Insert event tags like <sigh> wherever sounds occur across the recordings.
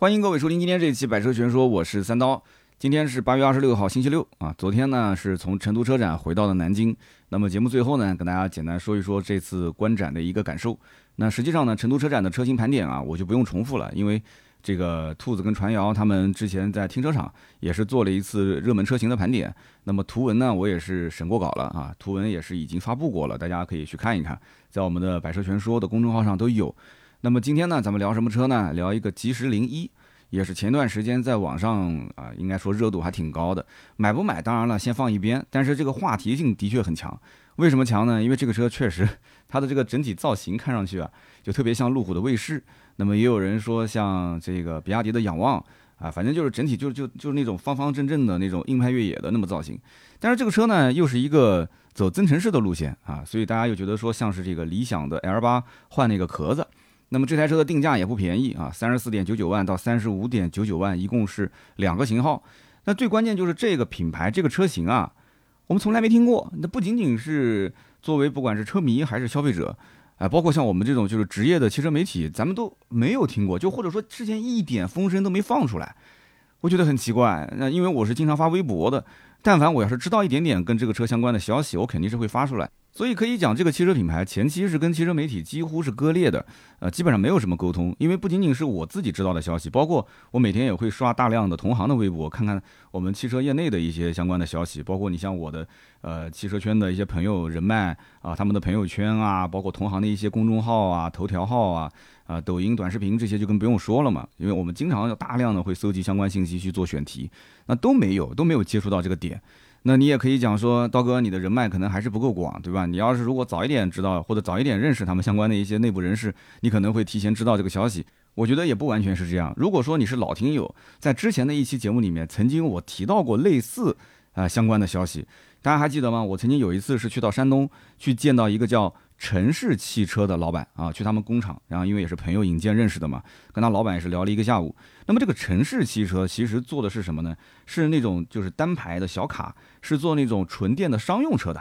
欢迎各位收听今天这一期《百车全说》，我是三刀。今天是八月二十六号，星期六啊。昨天呢是从成都车展回到了南京。那么节目最后呢，跟大家简单说一说这次观展的一个感受。那实际上呢，成都车展的车型盘点啊，我就不用重复了，因为这个兔子跟传谣他们之前在停车场也是做了一次热门车型的盘点。那么图文呢，我也是审过稿了啊，图文也是已经发布过了，大家可以去看一看，在我们的《百车全说》的公众号上都有。那么今天呢，咱们聊什么车呢？聊一个吉时零一，也是前段时间在网上啊，应该说热度还挺高的。买不买，当然了，先放一边。但是这个话题性的确很强。为什么强呢？因为这个车确实，它的这个整体造型看上去啊，就特别像路虎的卫士。那么也有人说像这个比亚迪的仰望啊，反正就是整体就就就是那种方方正正的那种硬派越野的那么造型。但是这个车呢，又是一个走增程式的路线啊，所以大家又觉得说像是这个理想的 L 八换那个壳子。那么这台车的定价也不便宜啊，三十四点九九万到三十五点九九万，一共是两个型号。那最关键就是这个品牌这个车型啊，我们从来没听过。那不仅仅是作为不管是车迷还是消费者，哎，包括像我们这种就是职业的汽车媒体，咱们都没有听过，就或者说之前一点风声都没放出来，我觉得很奇怪。那因为我是经常发微博的，但凡我要是知道一点点跟这个车相关的消息，我肯定是会发出来。所以可以讲，这个汽车品牌前期是跟汽车媒体几乎是割裂的，呃，基本上没有什么沟通。因为不仅仅是我自己知道的消息，包括我每天也会刷大量的同行的微博，看看我们汽车业内的一些相关的消息。包括你像我的呃汽车圈的一些朋友人脉啊，他们的朋友圈啊，包括同行的一些公众号啊、头条号啊、啊抖音短视频这些就更不用说了嘛。因为我们经常要大量的会搜集相关信息去做选题，那都没有都没有接触到这个点。那你也可以讲说，刀哥，你的人脉可能还是不够广，对吧？你要是如果早一点知道，或者早一点认识他们相关的一些内部人士，你可能会提前知道这个消息。我觉得也不完全是这样。如果说你是老听友，在之前的一期节目里面，曾经我提到过类似啊相关的消息，大家还记得吗？我曾经有一次是去到山东去见到一个叫。城市汽车的老板啊，去他们工厂，然后因为也是朋友引荐认识的嘛，跟他老板也是聊了一个下午。那么这个城市汽车其实做的是什么呢？是那种就是单排的小卡，是做那种纯电的商用车的。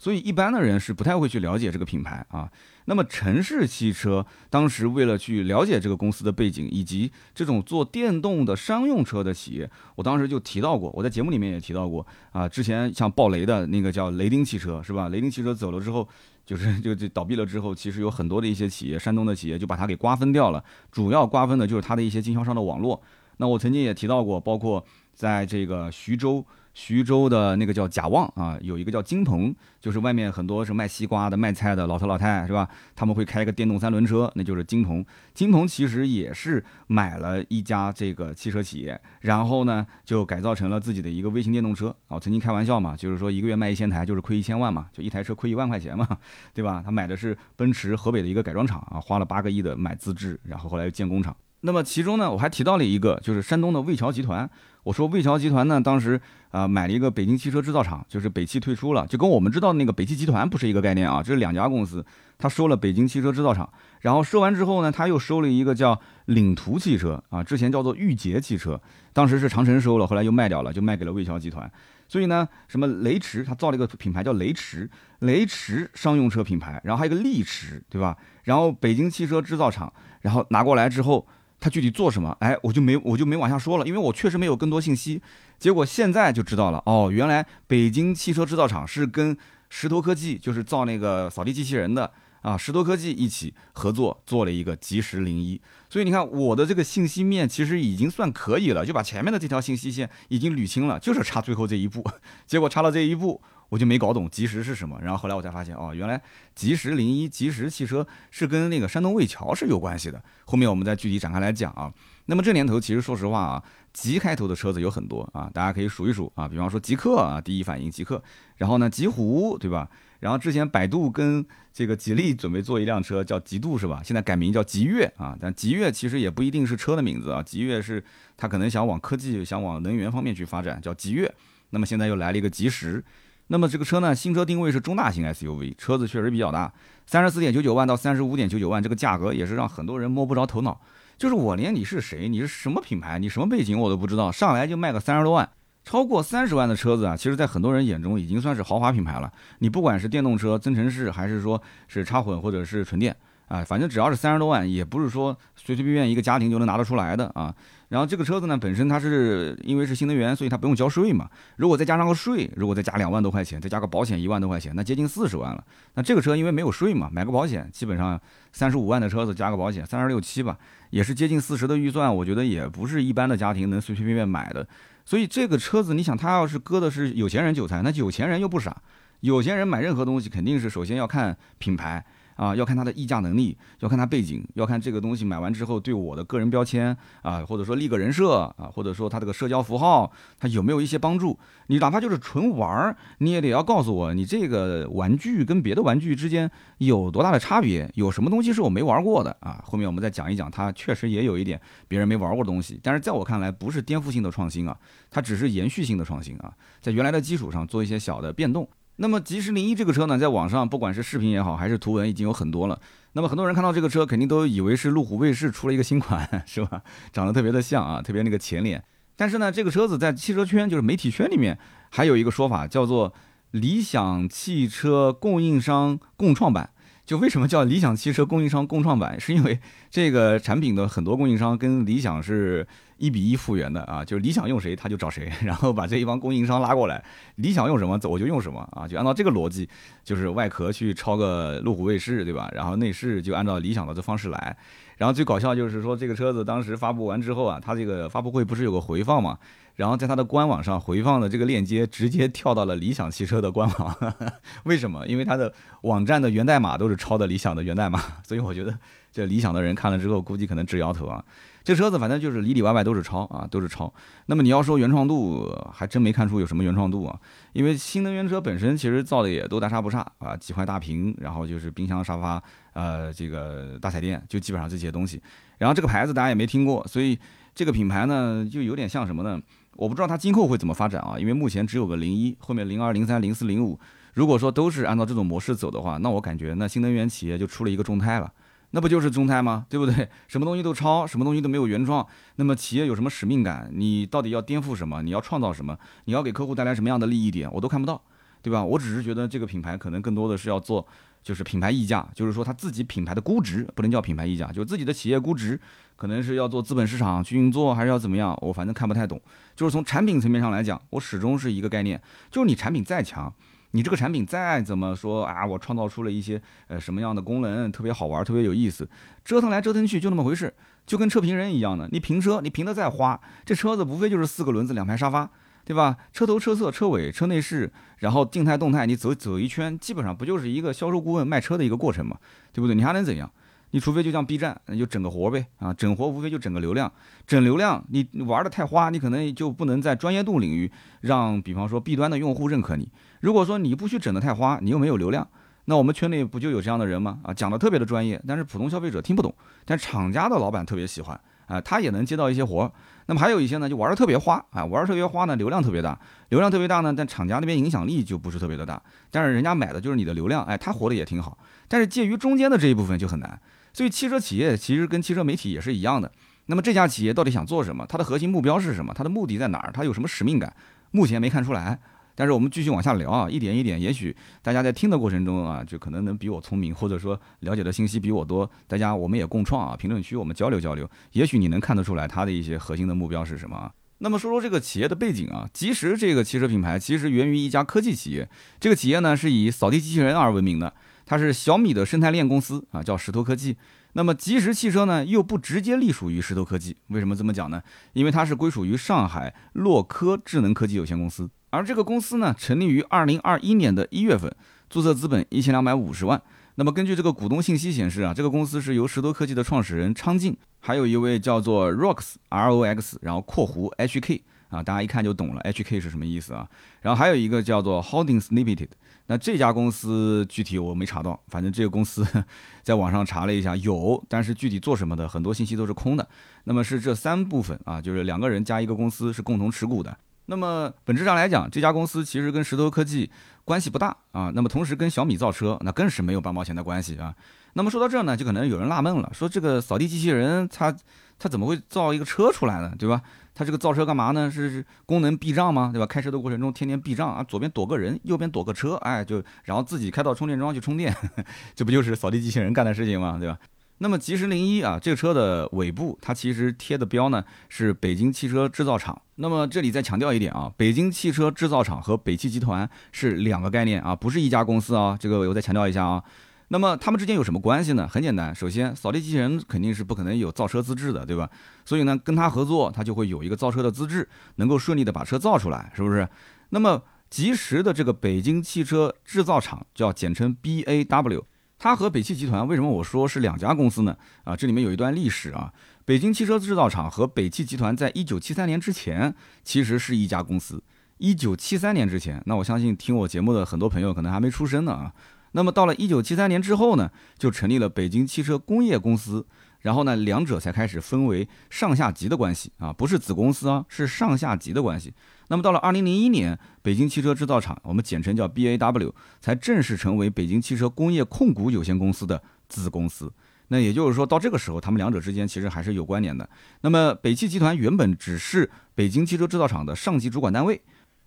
所以一般的人是不太会去了解这个品牌啊。那么城市汽车当时为了去了解这个公司的背景以及这种做电动的商用车的企业，我当时就提到过，我在节目里面也提到过啊。之前像爆雷的那个叫雷丁汽车是吧？雷丁汽车走了之后。就是就就倒闭了之后，其实有很多的一些企业，山东的企业就把它给瓜分掉了。主要瓜分的就是它的一些经销商的网络。那我曾经也提到过，包括在这个徐州。徐州的那个叫贾旺啊，有一个叫金鹏，就是外面很多是卖西瓜的、卖菜的老头老太，是吧？他们会开一个电动三轮车，那就是金鹏。金鹏其实也是买了一家这个汽车企业，然后呢就改造成了自己的一个微型电动车啊。曾经开玩笑嘛，就是说一个月卖一千台就是亏一千万嘛，就一台车亏一万块钱嘛，<laughs> 对吧？他买的是奔驰河北的一个改装厂啊，花了八个亿的买资质，然后后来又建工厂。那么其中呢，我还提到了一个，就是山东的魏桥集团。我说魏桥集团呢，当时啊买了一个北京汽车制造厂，就是北汽退出了，就跟我们知道那个北汽集团不是一个概念啊，这是两家公司。他收了北京汽车制造厂，然后收完之后呢，他又收了一个叫领途汽车啊，之前叫做御捷汽车，当时是长城收了，后来又卖掉了，就卖给了魏桥集团。所以呢，什么雷驰，他造了一个品牌叫雷驰，雷驰商用车品牌，然后还有一个力驰，对吧？然后北京汽车制造厂，然后拿过来之后。他具体做什么？哎，我就没我就没往下说了，因为我确实没有更多信息。结果现在就知道了，哦，原来北京汽车制造厂是跟石头科技，就是造那个扫地机器人的啊，石头科技一起合作做了一个即时零一。所以你看，我的这个信息面其实已经算可以了，就把前面的这条信息线已经捋清了，就是差最后这一步。<laughs> 结果差了这一步。我就没搞懂吉时是什么，然后后来我才发现，哦，原来吉时零一吉时汽车是跟那个山东魏桥是有关系的。后面我们再具体展开来讲啊。那么这年头其实说实话啊，吉开头的车子有很多啊，大家可以数一数啊。比方说极客啊，第一反应极客，然后呢极狐对吧？然后之前百度跟这个吉利准备做一辆车叫极度是吧？现在改名叫极越啊，但极越其实也不一定是车的名字啊，极越是它可能想往科技、想往能源方面去发展，叫极越。那么现在又来了一个吉时。那么这个车呢，新车定位是中大型 SUV，车子确实比较大，三十四点九九万到三十五点九九万，这个价格也是让很多人摸不着头脑。就是我连你是谁，你是什么品牌，你什么背景我都不知道，上来就卖个三十多万，超过三十万的车子啊，其实在很多人眼中已经算是豪华品牌了。你不管是电动车、增程式，还是说是插混或者是纯电，啊，反正只要是三十多万，也不是说随随便便一个家庭就能拿得出来的啊。然后这个车子呢，本身它是因为是新能源，所以它不用交税嘛。如果再加上个税，如果再加两万多块钱，再加个保险一万多块钱，那接近四十万了。那这个车因为没有税嘛，买个保险，基本上三十五万的车子加个保险，三十六七吧，也是接近四十的预算。我觉得也不是一般的家庭能随随便便买的。所以这个车子，你想，他要是割的是有钱人韭菜，那有钱人又不傻，有钱人买任何东西肯定是首先要看品牌。啊，要看它的溢价能力，要看它背景，要看这个东西买完之后对我的个人标签啊，或者说立个人设啊，或者说它这个社交符号，它有没有一些帮助？你哪怕就是纯玩儿，你也得要告诉我，你这个玩具跟别的玩具之间有多大的差别？有什么东西是我没玩过的啊？后面我们再讲一讲，它确实也有一点别人没玩过的东西，但是在我看来不是颠覆性的创新啊，它只是延续性的创新啊，在原来的基础上做一些小的变动。那么，吉时零一这个车呢，在网上不管是视频也好，还是图文，已经有很多了。那么很多人看到这个车，肯定都以为是路虎卫士出了一个新款，是吧？长得特别的像啊，特别那个前脸。但是呢，这个车子在汽车圈，就是媒体圈里面，还有一个说法叫做理想汽车供应商共创版。就为什么叫理想汽车供应商共创版？是因为这个产品的很多供应商跟理想是一比一复原的啊，就是理想用谁他就找谁，<laughs> 然后把这一帮供应商拉过来，理想用什么我就用什么啊，就按照这个逻辑，就是外壳去抄个路虎卫士，对吧？然后内饰就按照理想的这方式来。然后最搞笑就是说这个车子当时发布完之后啊，它这个发布会不是有个回放嘛？然后在它的官网上回放的这个链接直接跳到了理想汽车的官网，<laughs> 为什么？因为它的网站的源代码都是抄的理想的源代码，所以我觉得这理想的人看了之后估计可能直摇头啊。这车子反正就是里里外外都是抄啊，都是抄。那么你要说原创度，还真没看出有什么原创度啊。因为新能源车本身其实造的也都大差不差啊，几块大屏，然后就是冰箱、沙发，呃，这个大彩电，就基本上这些东西。然后这个牌子大家也没听过，所以这个品牌呢就有点像什么呢？我不知道它今后会怎么发展啊，因为目前只有个零一，后面零二、零三、零四、零五，如果说都是按照这种模式走的话，那我感觉那新能源企业就出了一个众泰了，那不就是中泰吗？对不对？什么东西都抄，什么东西都没有原创，那么企业有什么使命感？你到底要颠覆什么？你要创造什么？你要给客户带来什么样的利益点？我都看不到，对吧？我只是觉得这个品牌可能更多的是要做。就是品牌溢价，就是说他自己品牌的估值不能叫品牌溢价，就自己的企业估值可能是要做资本市场去运作，还是要怎么样？我反正看不太懂。就是从产品层面上来讲，我始终是一个概念，就是你产品再强，你这个产品再怎么说啊，我创造出了一些呃什么样的功能，特别好玩，特别有意思，折腾来折腾去就那么回事，就跟车评人一样的，你评车你评的再花，这车子无非就是四个轮子两排沙发。对吧？车头、车侧、车尾、车内饰，然后静态、动态，你走走一圈，基本上不就是一个销售顾问卖车的一个过程嘛？对不对？你还能怎样？你除非就像 B 站，那就整个活呗啊！整活无非就整个流量，整流量，你玩的太花，你可能就不能在专业度领域让，比方说 B 端的用户认可你。如果说你不许整的太花，你又没有流量，那我们圈内不就有这样的人吗？啊，讲的特别的专业，但是普通消费者听不懂，但厂家的老板特别喜欢啊，他也能接到一些活。那么还有一些呢，就玩的特别花啊，玩的特别花呢，流量特别大，流量特别大呢，但厂家那边影响力就不是特别的大，但是人家买的就是你的流量，哎，他活的也挺好，但是介于中间的这一部分就很难，所以汽车企业其实跟汽车媒体也是一样的，那么这家企业到底想做什么？它的核心目标是什么？它的目的在哪儿？它有什么？使命感？目前没看出来。但是我们继续往下聊啊，一点一点，也许大家在听的过程中啊，就可能能比我聪明，或者说了解的信息比我多。大家我们也共创啊，评论区我们交流交流，也许你能看得出来它的一些核心的目标是什么？啊。那么？说说这个企业的背景啊，吉时这个汽车品牌其实源于一家科技企业，这个企业呢是以扫地机器人而闻名的，它是小米的生态链公司啊，叫石头科技。那么即时汽车呢又不直接隶属于石头科技，为什么这么讲呢？因为它是归属于上海洛科智能科技有限公司。而这个公司呢，成立于二零二一年的一月份，注册资本一千两百五十万。那么根据这个股东信息显示啊，这个公司是由石头科技的创始人昌进，还有一位叫做 Rox R O X，然后括弧 H K 啊，大家一看就懂了，H K 是什么意思啊？然后还有一个叫做 Holdings Limited，那这家公司具体我没查到，反正这个公司 <laughs> 在网上查了一下有，但是具体做什么的很多信息都是空的。那么是这三部分啊，就是两个人加一个公司是共同持股的。那么本质上来讲，这家公司其实跟石头科技关系不大啊。那么同时跟小米造车，那更是没有半毛钱的关系啊。那么说到这儿呢，就可能有人纳闷了，说这个扫地机器人它它怎么会造一个车出来呢？对吧？他这个造车干嘛呢？是功能避障吗？对吧？开车的过程中天天避障啊，左边躲个人，右边躲个车，哎，就然后自己开到充电桩去充电，<laughs> 这不就是扫地机器人干的事情吗？对吧？那么吉时零一啊，这个车的尾部它其实贴的标呢是北京汽车制造厂。那么这里再强调一点啊，北京汽车制造厂和北汽集团是两个概念啊，不是一家公司啊，这个我再强调一下啊。那么他们之间有什么关系呢？很简单，首先扫地机器人肯定是不可能有造车资质的，对吧？所以呢，跟他合作，他就会有一个造车的资质，能够顺利的把车造出来，是不是？那么吉时的这个北京汽车制造厂叫简称 BAW，它和北汽集团为什么我说是两家公司呢？啊，这里面有一段历史啊，北京汽车制造厂和北汽集团在一九七三年之前其实是一家公司。一九七三年之前，那我相信听我节目的很多朋友可能还没出生呢啊。那么到了一九七三年之后呢，就成立了北京汽车工业公司，然后呢，两者才开始分为上下级的关系啊，不是子公司啊，是上下级的关系。那么到了二零零一年，北京汽车制造厂，我们简称叫 BAW，才正式成为北京汽车工业控股有限公司的子公司。那也就是说到这个时候，他们两者之间其实还是有关联的。那么北汽集团原本只是北京汽车制造厂的上级主管单位。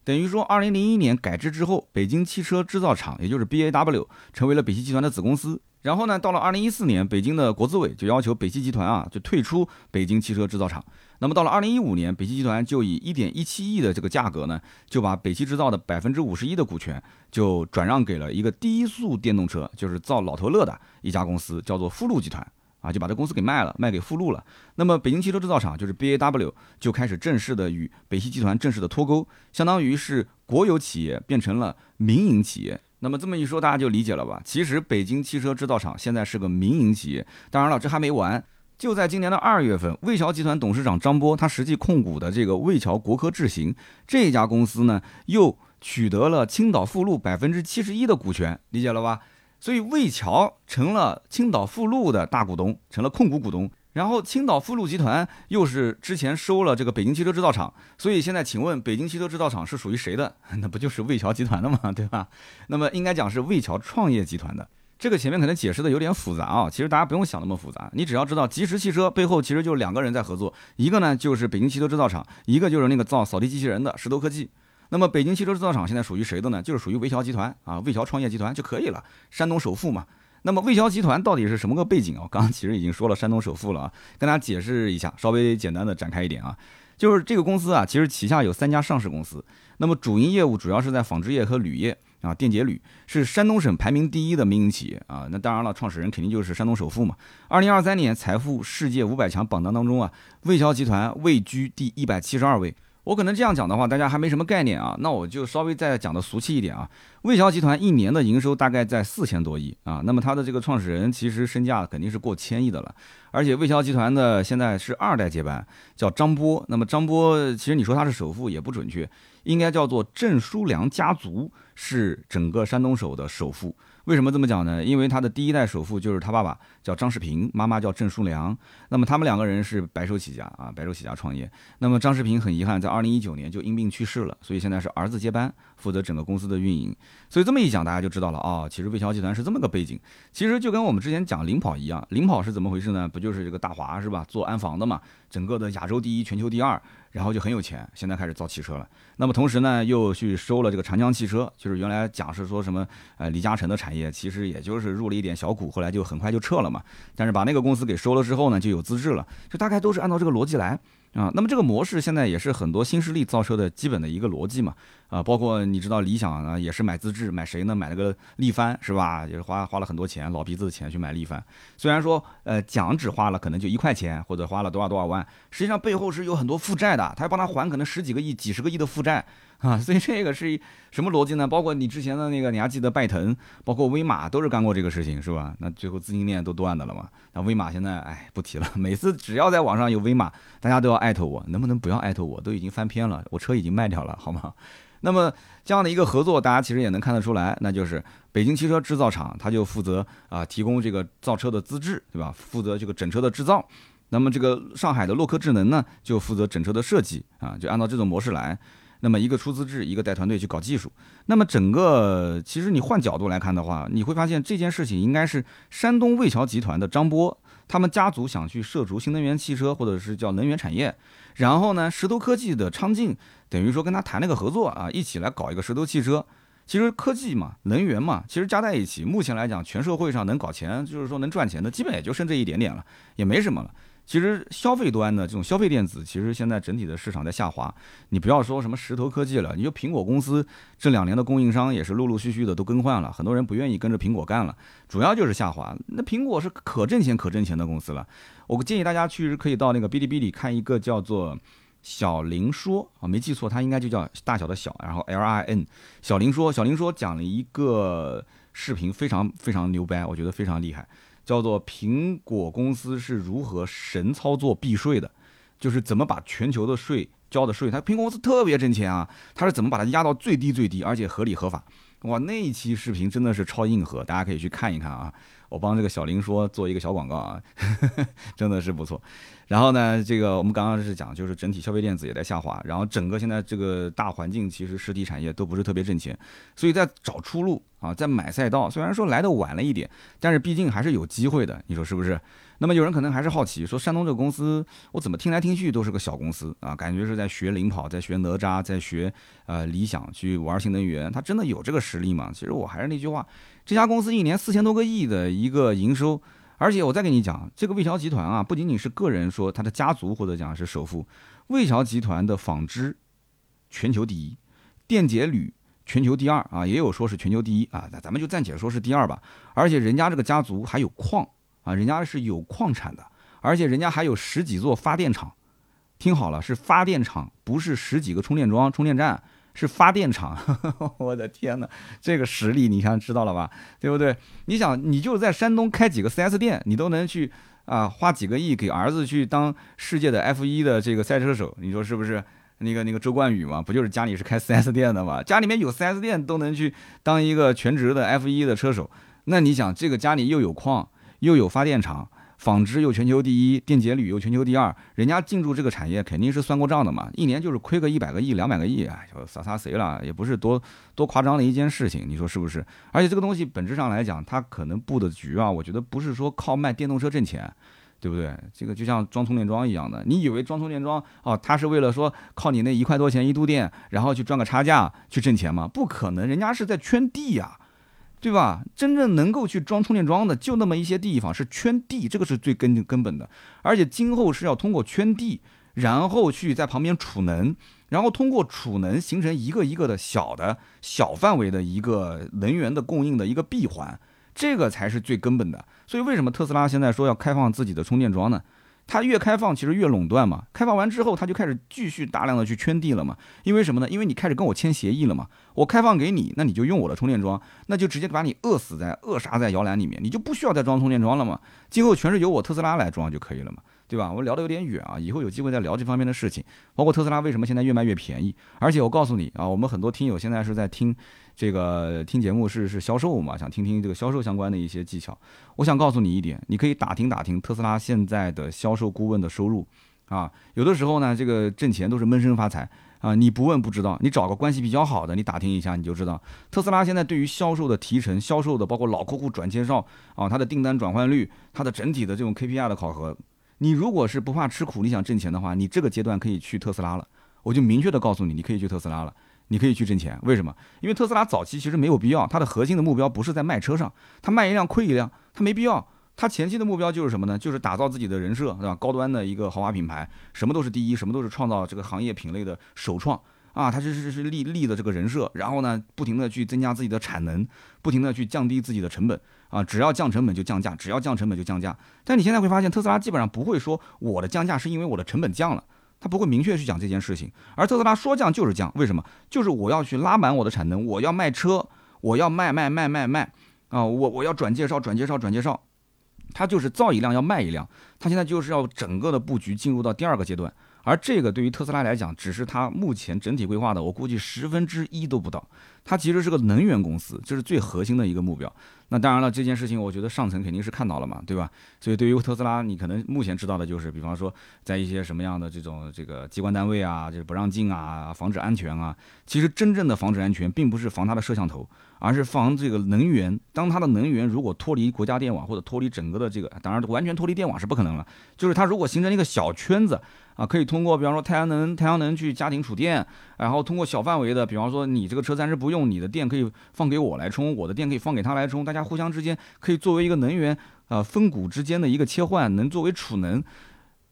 等于说，二零零一年改制之后，北京汽车制造厂，也就是 BAW，成为了北汽集团的子公司。然后呢，到了二零一四年，北京的国资委就要求北汽集团啊，就退出北京汽车制造厂。那么到了二零一五年，北汽集团就以一点一七亿的这个价格呢，就把北汽制造的百分之五十一的股权就转让给了一个低速电动车，就是造老头乐的一家公司，叫做富路集团。啊，就把这公司给卖了，卖给富路了。那么北京汽车制造厂就是 BAW 就开始正式的与北汽集团正式的脱钩，相当于是国有企业变成了民营企业。那么这么一说，大家就理解了吧？其实北京汽车制造厂现在是个民营企业。当然了，这还没完。就在今年的二月份，魏桥集团董事长张波他实际控股的这个魏桥国科智行这家公司呢，又取得了青岛富路百分之七十一的股权，理解了吧？所以魏桥成了青岛富路的大股东，成了控股股东。然后青岛富路集团又是之前收了这个北京汽车制造厂，所以现在请问北京汽车制造厂是属于谁的？<laughs> 那不就是魏桥集团的吗？对吧？那么应该讲是魏桥创业集团的。这个前面可能解释的有点复杂啊，其实大家不用想那么复杂，你只要知道吉时汽车背后其实就两个人在合作，一个呢就是北京汽车制造厂，一个就是那个造扫地机器人的石头科技。那么北京汽车制造厂现在属于谁的呢？就是属于魏桥集团啊，魏桥创业集团就可以了，山东首富嘛。那么魏桥集团到底是什么个背景啊？刚刚其实已经说了山东首富了啊，跟大家解释一下，稍微简单的展开一点啊，就是这个公司啊，其实旗下有三家上市公司，那么主营业务主要是在纺织业和铝业啊，电解铝是山东省排名第一的民营企业啊。那当然了，创始人肯定就是山东首富嘛。二零二三年财富世界五百强榜单当中啊，魏桥集团位居第一百七十二位。我可能这样讲的话，大家还没什么概念啊。那我就稍微再讲的俗气一点啊。魏桥集团一年的营收大概在四千多亿啊。那么它的这个创始人其实身价肯定是过千亿的了。而且魏桥集团的现在是二代接班，叫张波。那么张波其实你说他是首富也不准确，应该叫做郑书良家族是整个山东省的首富。为什么这么讲呢？因为他的第一代首富就是他爸爸，叫张世平，妈妈叫郑淑良。那么他们两个人是白手起家啊，白手起家创业。那么张世平很遗憾，在二零一九年就因病去世了，所以现在是儿子接班，负责整个公司的运营。所以这么一讲，大家就知道了啊，其实魏桥集团是这么个背景。其实就跟我们之前讲领跑一样，领跑是怎么回事呢？不就是这个大华是吧？做安防的嘛，整个的亚洲第一，全球第二。然后就很有钱，现在开始造汽车了。那么同时呢，又去收了这个长江汽车，就是原来讲是说什么呃李嘉诚的产业，其实也就是入了一点小股，后来就很快就撤了嘛。但是把那个公司给收了之后呢，就有资质了，就大概都是按照这个逻辑来。啊，那么这个模式现在也是很多新势力造车的基本的一个逻辑嘛，啊，包括你知道理想呢，也是买资质，买谁呢？买了个力帆是吧？也是花花了很多钱，老鼻子的钱去买力帆。虽然说呃奖只花了可能就一块钱，或者花了多少多少万，实际上背后是有很多负债的，他要帮他还可能十几个亿、几十个亿的负债。啊，所以这个是什么逻辑呢？包括你之前的那个，你还记得拜腾，包括威马都是干过这个事情，是吧？那最后资金链都断的了嘛？那威马现在，哎，不提了。每次只要在网上有威马，大家都要艾特我，能不能不要艾特我？都已经翻篇了，我车已经卖掉了，好吗？那么这样的一个合作，大家其实也能看得出来，那就是北京汽车制造厂，它就负责啊提供这个造车的资质，对吧？负责这个整车的制造。那么这个上海的洛克智能呢，就负责整车的设计啊，就按照这种模式来。那么一个出资制，一个带团队去搞技术。那么整个其实你换角度来看的话，你会发现这件事情应该是山东魏桥集团的张波他们家族想去涉足新能源汽车或者是叫能源产业，然后呢，石头科技的昌晋等于说跟他谈了个合作啊，一起来搞一个石头汽车。其实科技嘛，能源嘛，其实加在一起，目前来讲，全社会上能搞钱，就是说能赚钱的，基本也就剩这一点点了，也没什么了。其实消费端的这种消费电子，其实现在整体的市场在下滑。你不要说什么石头科技了，你就苹果公司这两年的供应商也是陆陆续续的都更换了，很多人不愿意跟着苹果干了，主要就是下滑。那苹果是可挣钱可挣钱的公司了，我建议大家去可以到那个哔哩哔哩看一个叫做小林说啊，没记错，它应该就叫大小的小，然后 L I N 小林说，小林说讲了一个视频，非常非常牛掰，我觉得非常厉害。叫做苹果公司是如何神操作避税的，就是怎么把全球的税交的税，它苹果公司特别挣钱啊，它是怎么把它压到最低最低，而且合理合法。哇，那一期视频真的是超硬核，大家可以去看一看啊。我帮这个小林说做一个小广告啊，<laughs> 真的是不错。然后呢，这个我们刚刚是讲，就是整体消费电子也在下滑，然后整个现在这个大环境，其实实体产业都不是特别挣钱，所以在找出路啊，在买赛道。虽然说来的晚了一点，但是毕竟还是有机会的，你说是不是？那么有人可能还是好奇，说山东这个公司，我怎么听来听去都是个小公司啊？感觉是在学领跑，在学哪吒，在学呃理想去玩新能源，它真的有这个实力吗？其实我还是那句话，这家公司一年四千多个亿的一个营收，而且我再跟你讲，这个魏桥集团啊，不仅仅是个人说他的家族或者讲是首富，魏桥集团的纺织全球第一，电解铝全球第二啊，也有说是全球第一啊，那咱们就暂且说是第二吧。而且人家这个家族还有矿。啊，人家是有矿产的，而且人家还有十几座发电厂。听好了，是发电厂，不是十几个充电桩、充电站，是发电厂。<laughs> 我的天哪，这个实力你看知道了吧？对不对？你想，你就在山东开几个 4S 店，你都能去啊，花几个亿给儿子去当世界的 F1 的这个赛车手，你说是不是？那个那个周冠宇嘛，不就是家里是开 4S 店的嘛？家里面有 4S 店都能去当一个全职的 F1 的车手。那你想，这个家里又有矿。又有发电厂，纺织又全球第一，电解铝又全球第二，人家进驻这个产业肯定是算过账的嘛，一年就是亏个一百个亿、两百个亿，哎，就洒洒谁了，也不是多多夸张的一件事情，你说是不是？而且这个东西本质上来讲，它可能布的局啊，我觉得不是说靠卖电动车挣钱，对不对？这个就像装充电桩一样的，你以为装充电桩哦，它是为了说靠你那一块多钱一度电，然后去赚个差价去挣钱吗？不可能，人家是在圈地呀。对吧？真正能够去装充电桩的，就那么一些地方是圈地，这个是最根根本的。而且今后是要通过圈地，然后去在旁边储能，然后通过储能形成一个一个的小的小范围的一个能源的供应的一个闭环，这个才是最根本的。所以为什么特斯拉现在说要开放自己的充电桩呢？它越开放，其实越垄断嘛。开放完之后，它就开始继续大量的去圈地了嘛。因为什么呢？因为你开始跟我签协议了嘛。我开放给你，那你就用我的充电桩，那就直接把你饿死在扼杀在摇篮里面，你就不需要再装充电桩了嘛。今后全是由我特斯拉来装就可以了嘛，对吧？我聊的有点远啊，以后有机会再聊这方面的事情，包括特斯拉为什么现在越卖越便宜。而且我告诉你啊，我们很多听友现在是在听。这个听节目是是销售嘛，想听听这个销售相关的一些技巧。我想告诉你一点，你可以打听打听特斯拉现在的销售顾问的收入啊。有的时候呢，这个挣钱都是闷声发财啊。你不问不知道，你找个关系比较好的，你打听一下你就知道。特斯拉现在对于销售的提成、销售的包括老客户转介绍啊，它的订单转换率、它的整体的这种 KPI 的考核，你如果是不怕吃苦，你想挣钱的话，你这个阶段可以去特斯拉了。我就明确的告诉你，你可以去特斯拉了。你可以去挣钱，为什么？因为特斯拉早期其实没有必要，它的核心的目标不是在卖车上，它卖一辆亏一辆，它没必要。它前期的目标就是什么呢？就是打造自己的人设，对吧？高端的一个豪华品牌，什么都是第一，什么都是创造这个行业品类的首创啊！它是是是立立的这个人设，然后呢，不停的去增加自己的产能，不停的去降低自己的成本啊！只要降成本就降价，只要降成本就降价。但你现在会发现，特斯拉基本上不会说我的降价是因为我的成本降了。他不会明确去讲这件事情，而特斯拉说降就是降，为什么？就是我要去拉满我的产能，我要卖车，我要卖卖卖卖卖啊！我我要转介绍转介绍转介绍，他就是造一辆要卖一辆，他现在就是要整个的布局进入到第二个阶段，而这个对于特斯拉来讲，只是他目前整体规划的，我估计十分之一都不到。它其实是个能源公司，这是最核心的一个目标。那当然了，这件事情我觉得上层肯定是看到了嘛，对吧？所以对于特斯拉，你可能目前知道的就是，比方说在一些什么样的这种这个机关单位啊，就是不让进啊，防止安全啊。其实真正的防止安全，并不是防它的摄像头，而是防这个能源。当它的能源如果脱离国家电网或者脱离整个的这个，当然完全脱离电网是不可能了，就是它如果形成一个小圈子。啊，可以通过比方说太阳能，太阳能去家庭储电，然后通过小范围的，比方说你这个车暂时不用，你的电可以放给我来充，我的电可以放给他来充，大家互相之间可以作为一个能源，呃，分股之间的一个切换，能作为储能，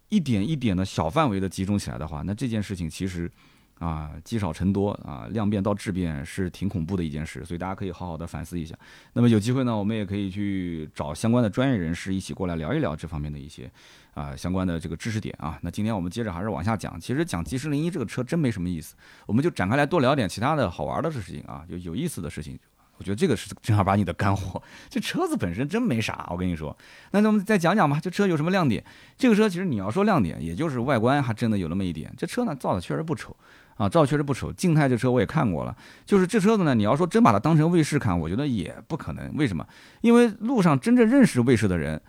一点一点的小范围的集中起来的话，那这件事情其实。啊，积少成多啊，量变到质变是挺恐怖的一件事，所以大家可以好好的反思一下。那么有机会呢，我们也可以去找相关的专业人士一起过来聊一聊这方面的一些啊相关的这个知识点啊。那今天我们接着还是往下讲，其实讲 G 十零一这个车真没什么意思，我们就展开来多聊点其他的好玩的事情啊，就有意思的事情。我觉得这个是正儿八经的干货。这车子本身真没啥，我跟你说。那咱们再讲讲吧，这车有什么亮点？这个车其实你要说亮点，也就是外观还真的有那么一点。这车呢造的确实不丑。啊，造确实不丑，静态这车我也看过了，就是这车子呢，你要说真把它当成卫士看，我觉得也不可能。为什么？因为路上真正认识卫士的人，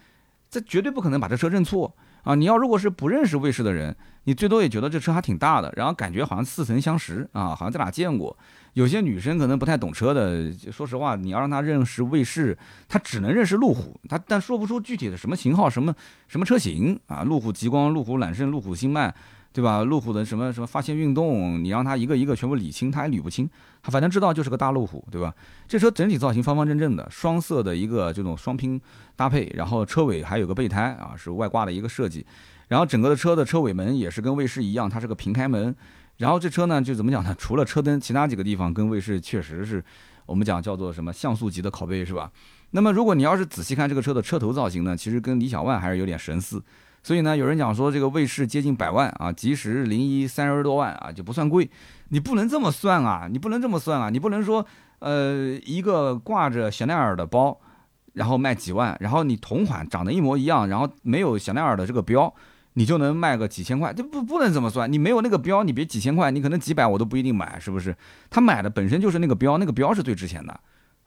这绝对不可能把这车认错啊！你要如果是不认识卫士的人，你最多也觉得这车还挺大的，然后感觉好像似曾相识啊，好像在哪见过。有些女生可能不太懂车的，说实话，你要让她认识卫士，她只能认识路虎，她但说不出具体的什么型号、什么什么车型啊，路虎极光、路虎揽胜、路虎星脉。对吧？路虎的什么什么发现运动，你让他一个一个全部理清，他还理不清。他反正知道就是个大路虎，对吧？这车整体造型方方正正的，双色的一个这种双拼搭配，然后车尾还有个备胎啊，是外挂的一个设计。然后整个的车的车尾门也是跟卫士一样，它是个平开门。然后这车呢就怎么讲呢？除了车灯，其他几个地方跟卫士确实是我们讲叫做什么像素级的拷贝，是吧？那么如果你要是仔细看这个车的车头造型呢，其实跟理想 ONE 还是有点神似。所以呢，有人讲说这个卫士接近百万啊，吉时零一三十多万啊，就不算贵。你不能这么算啊，你不能这么算啊，你不能说，呃，一个挂着香奈儿的包，然后卖几万，然后你同款长得一模一样，然后没有香奈儿的这个标，你就能卖个几千块，这不不能这么算。你没有那个标，你别几千块，你可能几百我都不一定买，是不是？他买的本身就是那个标，那个标是最值钱的。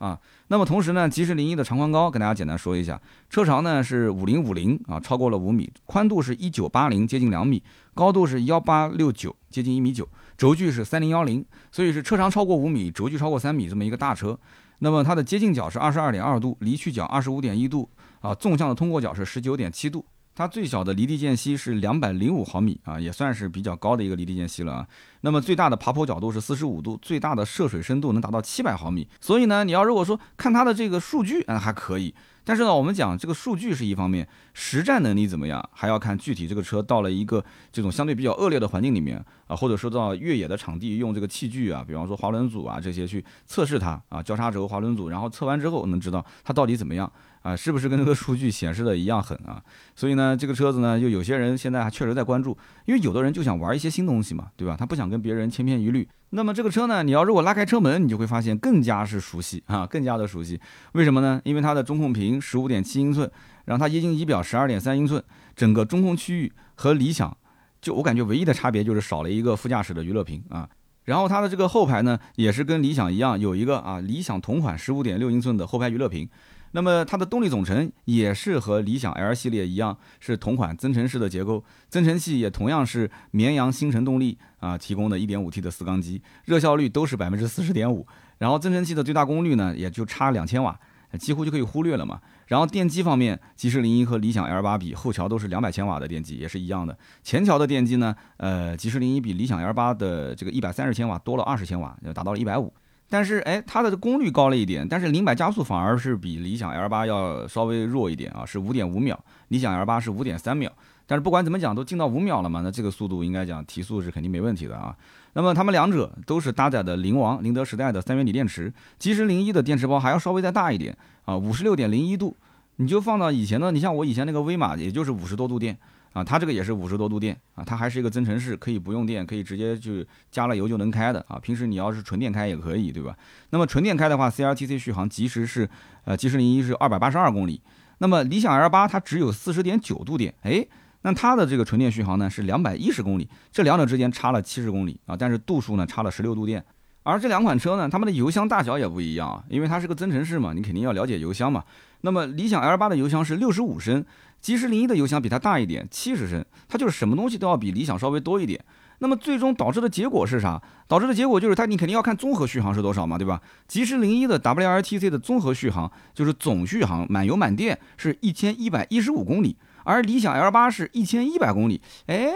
啊，那么同时呢，吉时零一的长宽高跟大家简单说一下，车长呢是五零五零啊，超过了五米，宽度是一九八零，接近两米，高度是幺八六九，接近一米九，轴距是三零幺零，所以是车长超过五米，轴距超过三米这么一个大车。那么它的接近角是二十二点二度，离去角二十五点一度啊，纵向的通过角是十九点七度。它最小的离地间隙是两百零五毫米啊，也算是比较高的一个离地间隙了啊。那么最大的爬坡角度是四十五度，最大的涉水深度能达到七百毫米。所以呢，你要如果说看它的这个数据，嗯，还可以。但是呢，我们讲这个数据是一方面，实战能力怎么样，还要看具体这个车到了一个这种相对比较恶劣的环境里面啊，或者说到越野的场地用这个器具啊，比方说滑轮组啊这些去测试它啊，交叉轴滑轮组，然后测完之后能知道它到底怎么样。啊，是不是跟这个数据显示的一样狠啊？所以呢，这个车子呢，就有些人现在还确实在关注，因为有的人就想玩一些新东西嘛，对吧？他不想跟别人千篇一律。那么这个车呢，你要如果拉开车门，你就会发现更加是熟悉啊，更加的熟悉。为什么呢？因为它的中控屏十五点七英寸，然后它液晶仪表十二点三英寸，整个中控区域和理想，就我感觉唯一的差别就是少了一个副驾驶的娱乐屏啊。然后它的这个后排呢，也是跟理想一样，有一个啊理想同款十五点六英寸的后排娱乐屏。那么它的动力总成也是和理想 L 系列一样，是同款增程式的结构，增程器也同样是绵阳星辰动力啊提供的 1.5T 的四缸机，热效率都是百分之四十点五，然后增程器的最大功率呢也就差两千瓦，几乎就可以忽略了嘛。然后电机方面，吉士零一和理想 L 八比，后桥都是两百千瓦的电机，也是一样的。前桥的电机呢，呃，吉士零一比理想 L 八的这个一百三十千瓦多了二十千瓦，就达到了一百五。但是，哎，它的功率高了一点，但是零百加速反而是比理想 L 八要稍微弱一点啊，是五点五秒，理想 L 八是五点三秒。但是不管怎么讲，都进到五秒了嘛，那这个速度应该讲提速是肯定没问题的啊。那么它们两者都是搭载的灵王宁德时代的三元锂电池，其实零一的电池包还要稍微再大一点啊，五十六点零一度，你就放到以前的，你像我以前那个威马，也就是五十多度电。啊，它这个也是五十多度电啊，它还是一个增程式，可以不用电，可以直接就加了油就能开的啊。平时你要是纯电开也可以，对吧？那么纯电开的话，CLTC 续航即时是，呃，即时零一是二百八十二公里。那么理想 L 八它只有四十点九度电，哎，那它的这个纯电续航呢是两百一十公里，这两者之间差了七十公里啊，但是度数呢差了十六度电。而这两款车呢，它们的油箱大小也不一样啊，因为它是个增程式嘛，你肯定要了解油箱嘛。那么理想 L 八的油箱是六十五升，吉时零一的油箱比它大一点，七十升，它就是什么东西都要比理想稍微多一点。那么最终导致的结果是啥？导致的结果就是它，你肯定要看综合续航是多少嘛，对吧？吉时零一的 WLTC 的综合续航就是总续航，满油满电是一千一百一十五公里，而理想 L 八是一千一百公里。哎，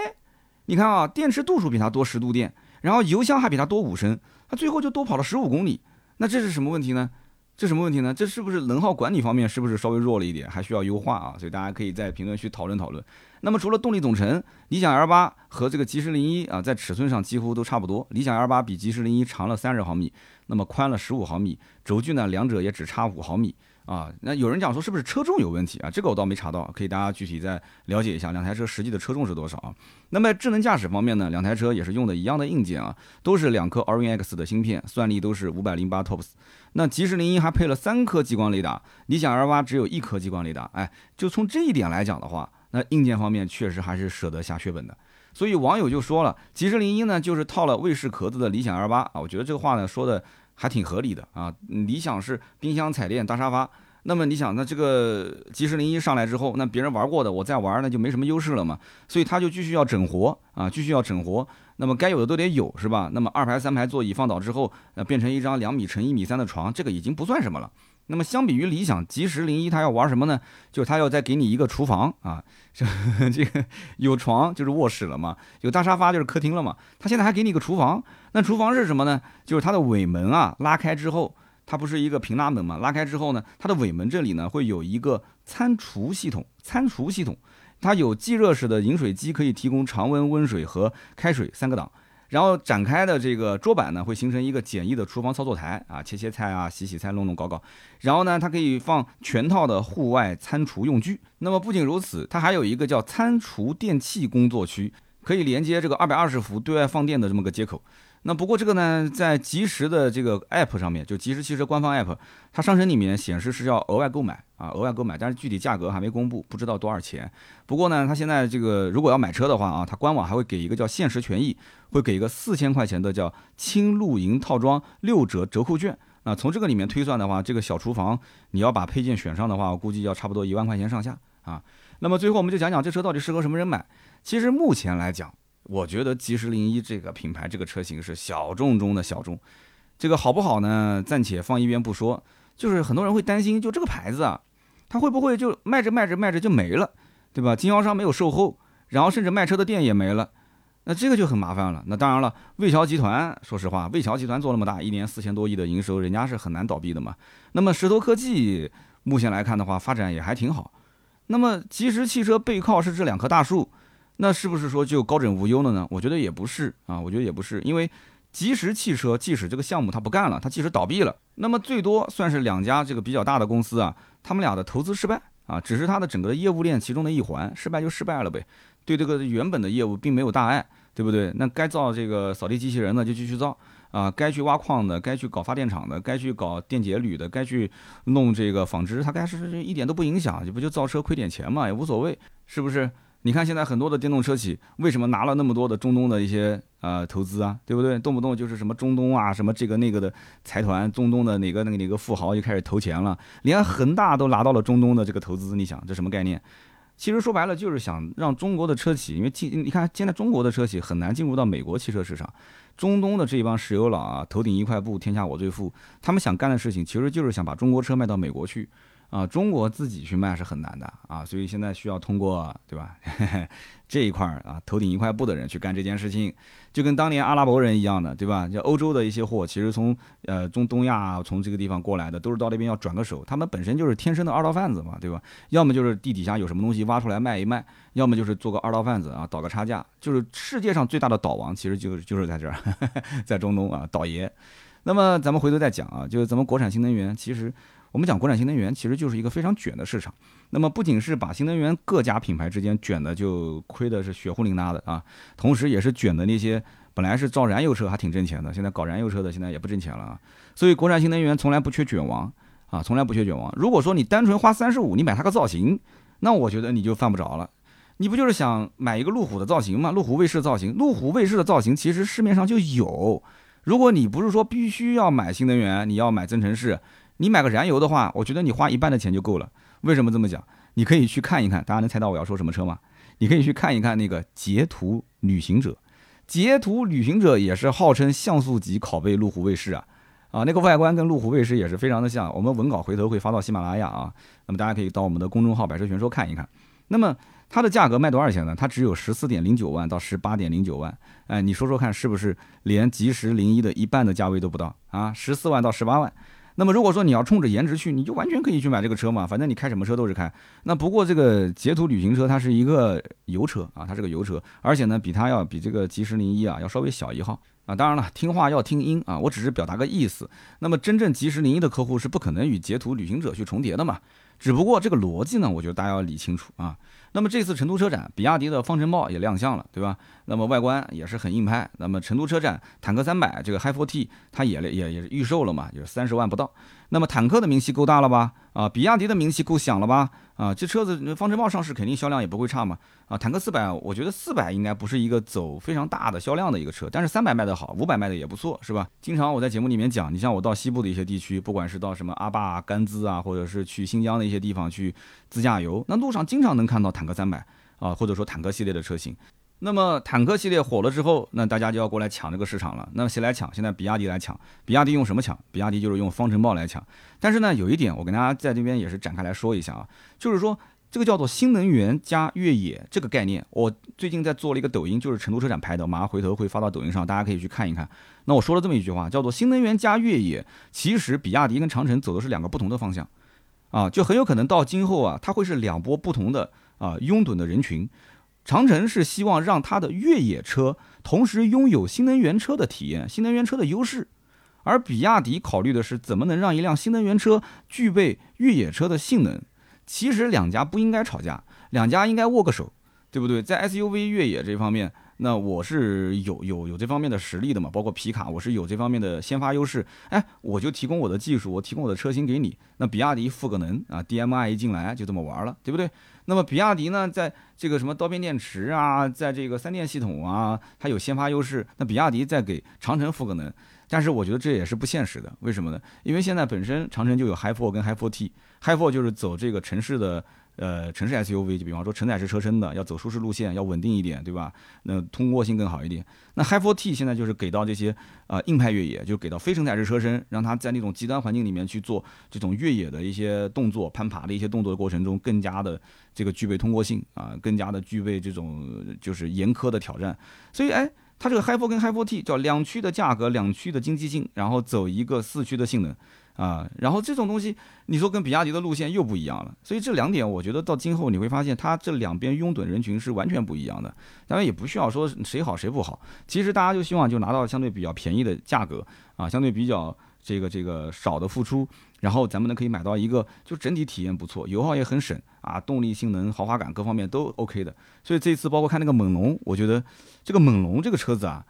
你看啊，电池度数比它多十度电，然后油箱还比它多五升，它最后就多跑了十五公里。那这是什么问题呢？这什么问题呢？这是不是能耗管理方面是不是稍微弱了一点，还需要优化啊？所以大家可以在评论区讨论讨论。那么除了动力总成，理想 L 八和这个吉时零一啊，在尺寸上几乎都差不多。理想 L 八比吉时零一长了三十毫米，那么宽了十五毫米，轴距呢，两者也只差五毫米。啊，那有人讲说是不是车重有问题啊？这个我倒没查到，可以大家具体再了解一下两台车实际的车重是多少啊？那么智能驾驶方面呢，两台车也是用的一样的硬件啊，都是两颗 Orin X 的芯片，算力都是五百零八 TOPS。那吉时零一还配了三颗激光雷达，理想 L 八只有一颗激光雷达。哎，就从这一点来讲的话，那硬件方面确实还是舍得下血本的。所以网友就说了，吉时零一呢就是套了卫士壳子的理想 L 八啊，我觉得这个话呢说的。还挺合理的啊！理想是冰箱、彩电、大沙发。那么你想，那这个吉时零一上来之后，那别人玩过的，我再玩那就没什么优势了嘛。所以他就继续要整活啊，继续要整活。那么该有的都得有，是吧？那么二排、三排座椅放倒之后，呃，变成一张两米乘一米三的床，这个已经不算什么了。那么相比于理想吉时零一，它要玩什么呢？就是它要再给你一个厨房啊，这这个有床就是卧室了嘛，有大沙发就是客厅了嘛。它现在还给你一个厨房，那厨房是什么呢？就是它的尾门啊拉开之后，它不是一个平拉门嘛？拉开之后呢，它的尾门这里呢会有一个餐厨系统，餐厨系统，它有即热式的饮水机，可以提供常温温水和开水三个档。然后展开的这个桌板呢，会形成一个简易的厨房操作台啊，切切菜啊，洗洗菜，弄弄搞搞。然后呢，它可以放全套的户外餐厨用具。那么不仅如此，它还有一个叫餐厨电器工作区，可以连接这个二百二十伏对外放电的这么个接口。那不过这个呢，在即时的这个 app 上面，就即时汽车官方 app，它商城里面显示是要额外购买啊，额外购买，但是具体价格还没公布，不知道多少钱。不过呢，它现在这个如果要买车的话啊，它官网还会给一个叫限时权益，会给一个四千块钱的叫轻露营套装六折折扣券。那从这个里面推算的话，这个小厨房你要把配件选上的话，我估计要差不多一万块钱上下啊。那么最后我们就讲讲这车到底适合什么人买。其实目前来讲。我觉得吉时零一这个品牌这个车型是小众中的小众，这个好不好呢？暂且放一边不说。就是很多人会担心，就这个牌子啊，它会不会就卖着卖着卖着就没了，对吧？经销商没有售后，然后甚至卖车的店也没了，那这个就很麻烦了。那当然了，魏桥集团，说实话，魏桥集团做那么大，一年四千多亿的营收，人家是很难倒闭的嘛。那么石头科技目前来看的话，发展也还挺好。那么吉时汽车背靠是这两棵大树。那是不是说就高枕无忧了呢？我觉得也不是啊，我觉得也不是，因为即时汽车即使这个项目它不干了，它即使倒闭了，那么最多算是两家这个比较大的公司啊，他们俩的投资失败啊，只是它的整个的业务链其中的一环，失败就失败了呗，对这个原本的业务并没有大碍，对不对？那该造这个扫地机器人的就继续造啊，该去挖矿的，该去搞发电厂的，该去搞电解铝的，该去弄这个纺织，它该是一点都不影响，就不就造车亏点钱嘛，也无所谓，是不是？你看现在很多的电动车企为什么拿了那么多的中东的一些呃投资啊，对不对？动不动就是什么中东啊，什么这个那个的财团，中东的哪个那个哪个富豪就开始投钱了，连恒大都拿到了中东的这个投资，你想这什么概念？其实说白了就是想让中国的车企，因为进你看现在中国的车企很难进入到美国汽车市场，中东的这一帮石油佬啊，头顶一块布，天下我最富，他们想干的事情其实就是想把中国车卖到美国去。啊，中国自己去卖是很难的啊，所以现在需要通过对吧 <laughs> 这一块儿啊，头顶一块布的人去干这件事情，就跟当年阿拉伯人一样的，对吧？就欧洲的一些货，其实从呃中东亚从这个地方过来的，都是到那边要转个手，他们本身就是天生的二道贩子嘛，对吧？要么就是地底下有什么东西挖出来卖一卖，要么就是做个二道贩子啊，倒个差价。就是世界上最大的倒王，其实就就是在这儿，<laughs> 在中东啊，倒爷。那么咱们回头再讲啊，就是咱们国产新能源，其实。我们讲国产新能源其实就是一个非常卷的市场，那么不仅是把新能源各家品牌之间卷的就亏的是血呼淋拉的啊，同时也是卷的那些本来是造燃油车还挺挣钱的，现在搞燃油车的现在也不挣钱了啊。所以国产新能源从来不缺卷王啊，从来不缺卷王。如果说你单纯花三十五你买它个造型，那我觉得你就犯不着了。你不就是想买一个路虎的造型吗？路虎卫士造型，路虎卫士的造型其实市面上就有。如果你不是说必须要买新能源，你要买增程式，你买个燃油的话，我觉得你花一半的钱就够了。为什么这么讲？你可以去看一看，大家能猜到我要说什么车吗？你可以去看一看那个捷途旅行者，捷途旅行者也是号称像素级拷贝路虎卫士啊，啊，那个外观跟路虎卫士也是非常的像。我们文稿回头会发到喜马拉雅啊，那么大家可以到我们的公众号“百车全说”看一看。那么它的价格卖多少钱呢？它只有十四点零九万到十八点零九万，哎，你说说看，是不是连及时零一的一半的价位都不到啊？十四万到十八万。那么如果说你要冲着颜值去，你就完全可以去买这个车嘛，反正你开什么车都是开。那不过这个捷途旅行车它是一个油车啊，它是个油车，而且呢比它要比这个吉时零一啊要稍微小一号啊。当然了，听话要听音啊，我只是表达个意思。那么真正吉时零一的客户是不可能与捷途旅行者去重叠的嘛。只不过这个逻辑呢，我觉得大家要理清楚啊。那么这次成都车展，比亚迪的方程豹也亮相了，对吧？那么外观也是很硬派。那么成都车展坦克三百这个 HiFour T 它也也也是预售了嘛，就是三十万不到。那么坦克的名气够大了吧？啊，比亚迪的名气够响了吧？啊，这车子方程豹上市肯定销量也不会差嘛。啊，坦克四百，我觉得四百应该不是一个走非常大的销量的一个车，但是三百卖得好，五百卖的也不错，是吧？经常我在节目里面讲，你像我到西部的一些地区，不管是到什么阿坝、甘孜啊，或者是去新疆的一些地方去自驾游，那路上经常能看到坦克三百啊，或者说坦克系列的车型。那么坦克系列火了之后，那大家就要过来抢这个市场了。那么谁来抢？现在比亚迪来抢。比亚迪用什么抢？比亚迪就是用方程豹来抢。但是呢，有一点我跟大家在这边也是展开来说一下啊，就是说这个叫做新能源加越野这个概念，我最近在做了一个抖音，就是成都车展拍的，马上回头会发到抖音上，大家可以去看一看。那我说了这么一句话，叫做新能源加越野，其实比亚迪跟长城走的是两个不同的方向，啊，就很有可能到今后啊，它会是两波不同的啊拥趸的人群。长城是希望让它的越野车同时拥有新能源车的体验，新能源车的优势，而比亚迪考虑的是怎么能让一辆新能源车具备越野车的性能。其实两家不应该吵架，两家应该握个手，对不对？在 SUV 越野这方面。那我是有有有这方面的实力的嘛，包括皮卡，我是有这方面的先发优势。哎，我就提供我的技术，我提供我的车型给你。那比亚迪赋个能啊，DMI 一进来就这么玩了，对不对？那么比亚迪呢，在这个什么刀片电池啊，在这个三电系统啊，它有先发优势。那比亚迪再给长城赋个能，但是我觉得这也是不现实的。为什么呢？因为现在本身长城就有 Hi4 跟 Hi4T，Hi4 就是走这个城市的。呃，城市 SUV 就比方说承载式车身的，要走舒适路线，要稳定一点，对吧？那通过性更好一点。那 High 4T 现在就是给到这些呃硬派越野，就给到非承载式车身，让它在那种极端环境里面去做这种越野的一些动作、攀爬的一些动作的过程中，更加的这个具备通过性啊，更加的具备这种就是严苛的挑战。所以，哎，它这个 High 4跟 High 4T 叫两驱的价格，两驱的经济性，然后走一个四驱的性能。啊，然后这种东西，你说跟比亚迪的路线又不一样了，所以这两点，我觉得到今后你会发现，它这两边拥趸人群是完全不一样的。当然也不需要说谁好谁不好，其实大家就希望就拿到相对比较便宜的价格啊，相对比较这个这个少的付出，然后咱们呢可以买到一个就整体体验不错，油耗也很省啊，动力性能、豪华感各方面都 OK 的。所以这次包括看那个猛龙，我觉得这个猛龙这个车子啊。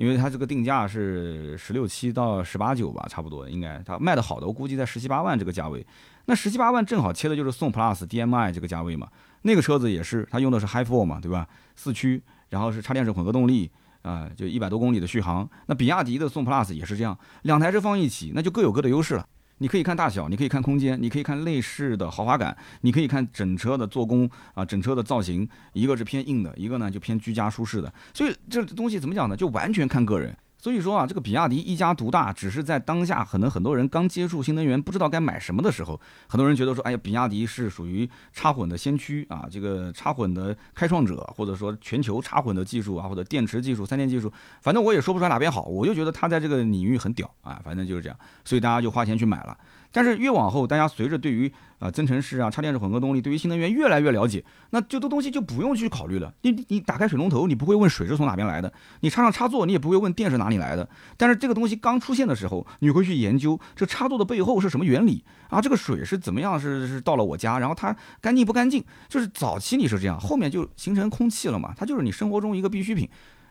因为它这个定价是十六七到十八九吧，差不多应该它卖的好的，我估计在十七八万这个价位。那十七八万正好切的就是宋 PLUS DM-i 这个价位嘛。那个车子也是，它用的是 Hi4 嘛，对吧？四驱，然后是插电式混合动力，啊，就一百多公里的续航。那比亚迪的宋 PLUS 也是这样，两台车放一起，那就各有各的优势了。你可以看大小，你可以看空间，你可以看内饰的豪华感，你可以看整车的做工啊，整车的造型，一个是偏硬的，一个呢就偏居家舒适的。所以这东西怎么讲呢？就完全看个人。所以说啊，这个比亚迪一家独大，只是在当下可能很多人刚接触新能源，不知道该买什么的时候，很多人觉得说，哎呀，比亚迪是属于插混的先驱啊，这个插混的开创者，或者说全球插混的技术啊，或者电池技术、三电技术，反正我也说不出来哪边好，我就觉得它在这个领域很屌啊，反正就是这样，所以大家就花钱去买了。但是越往后，大家随着对于啊增程式啊插电式混合动力，对于新能源越来越了解，那这多东西就不用去考虑了。你你打开水龙头，你不会问水是从哪边来的；你插上插座，你也不会问电是哪里来的。但是这个东西刚出现的时候，你会去研究这插座的背后是什么原理啊？这个水是怎么样是是到了我家，然后它干净不干净？就是早期你是这样，后面就形成空气了嘛，它就是你生活中一个必需品。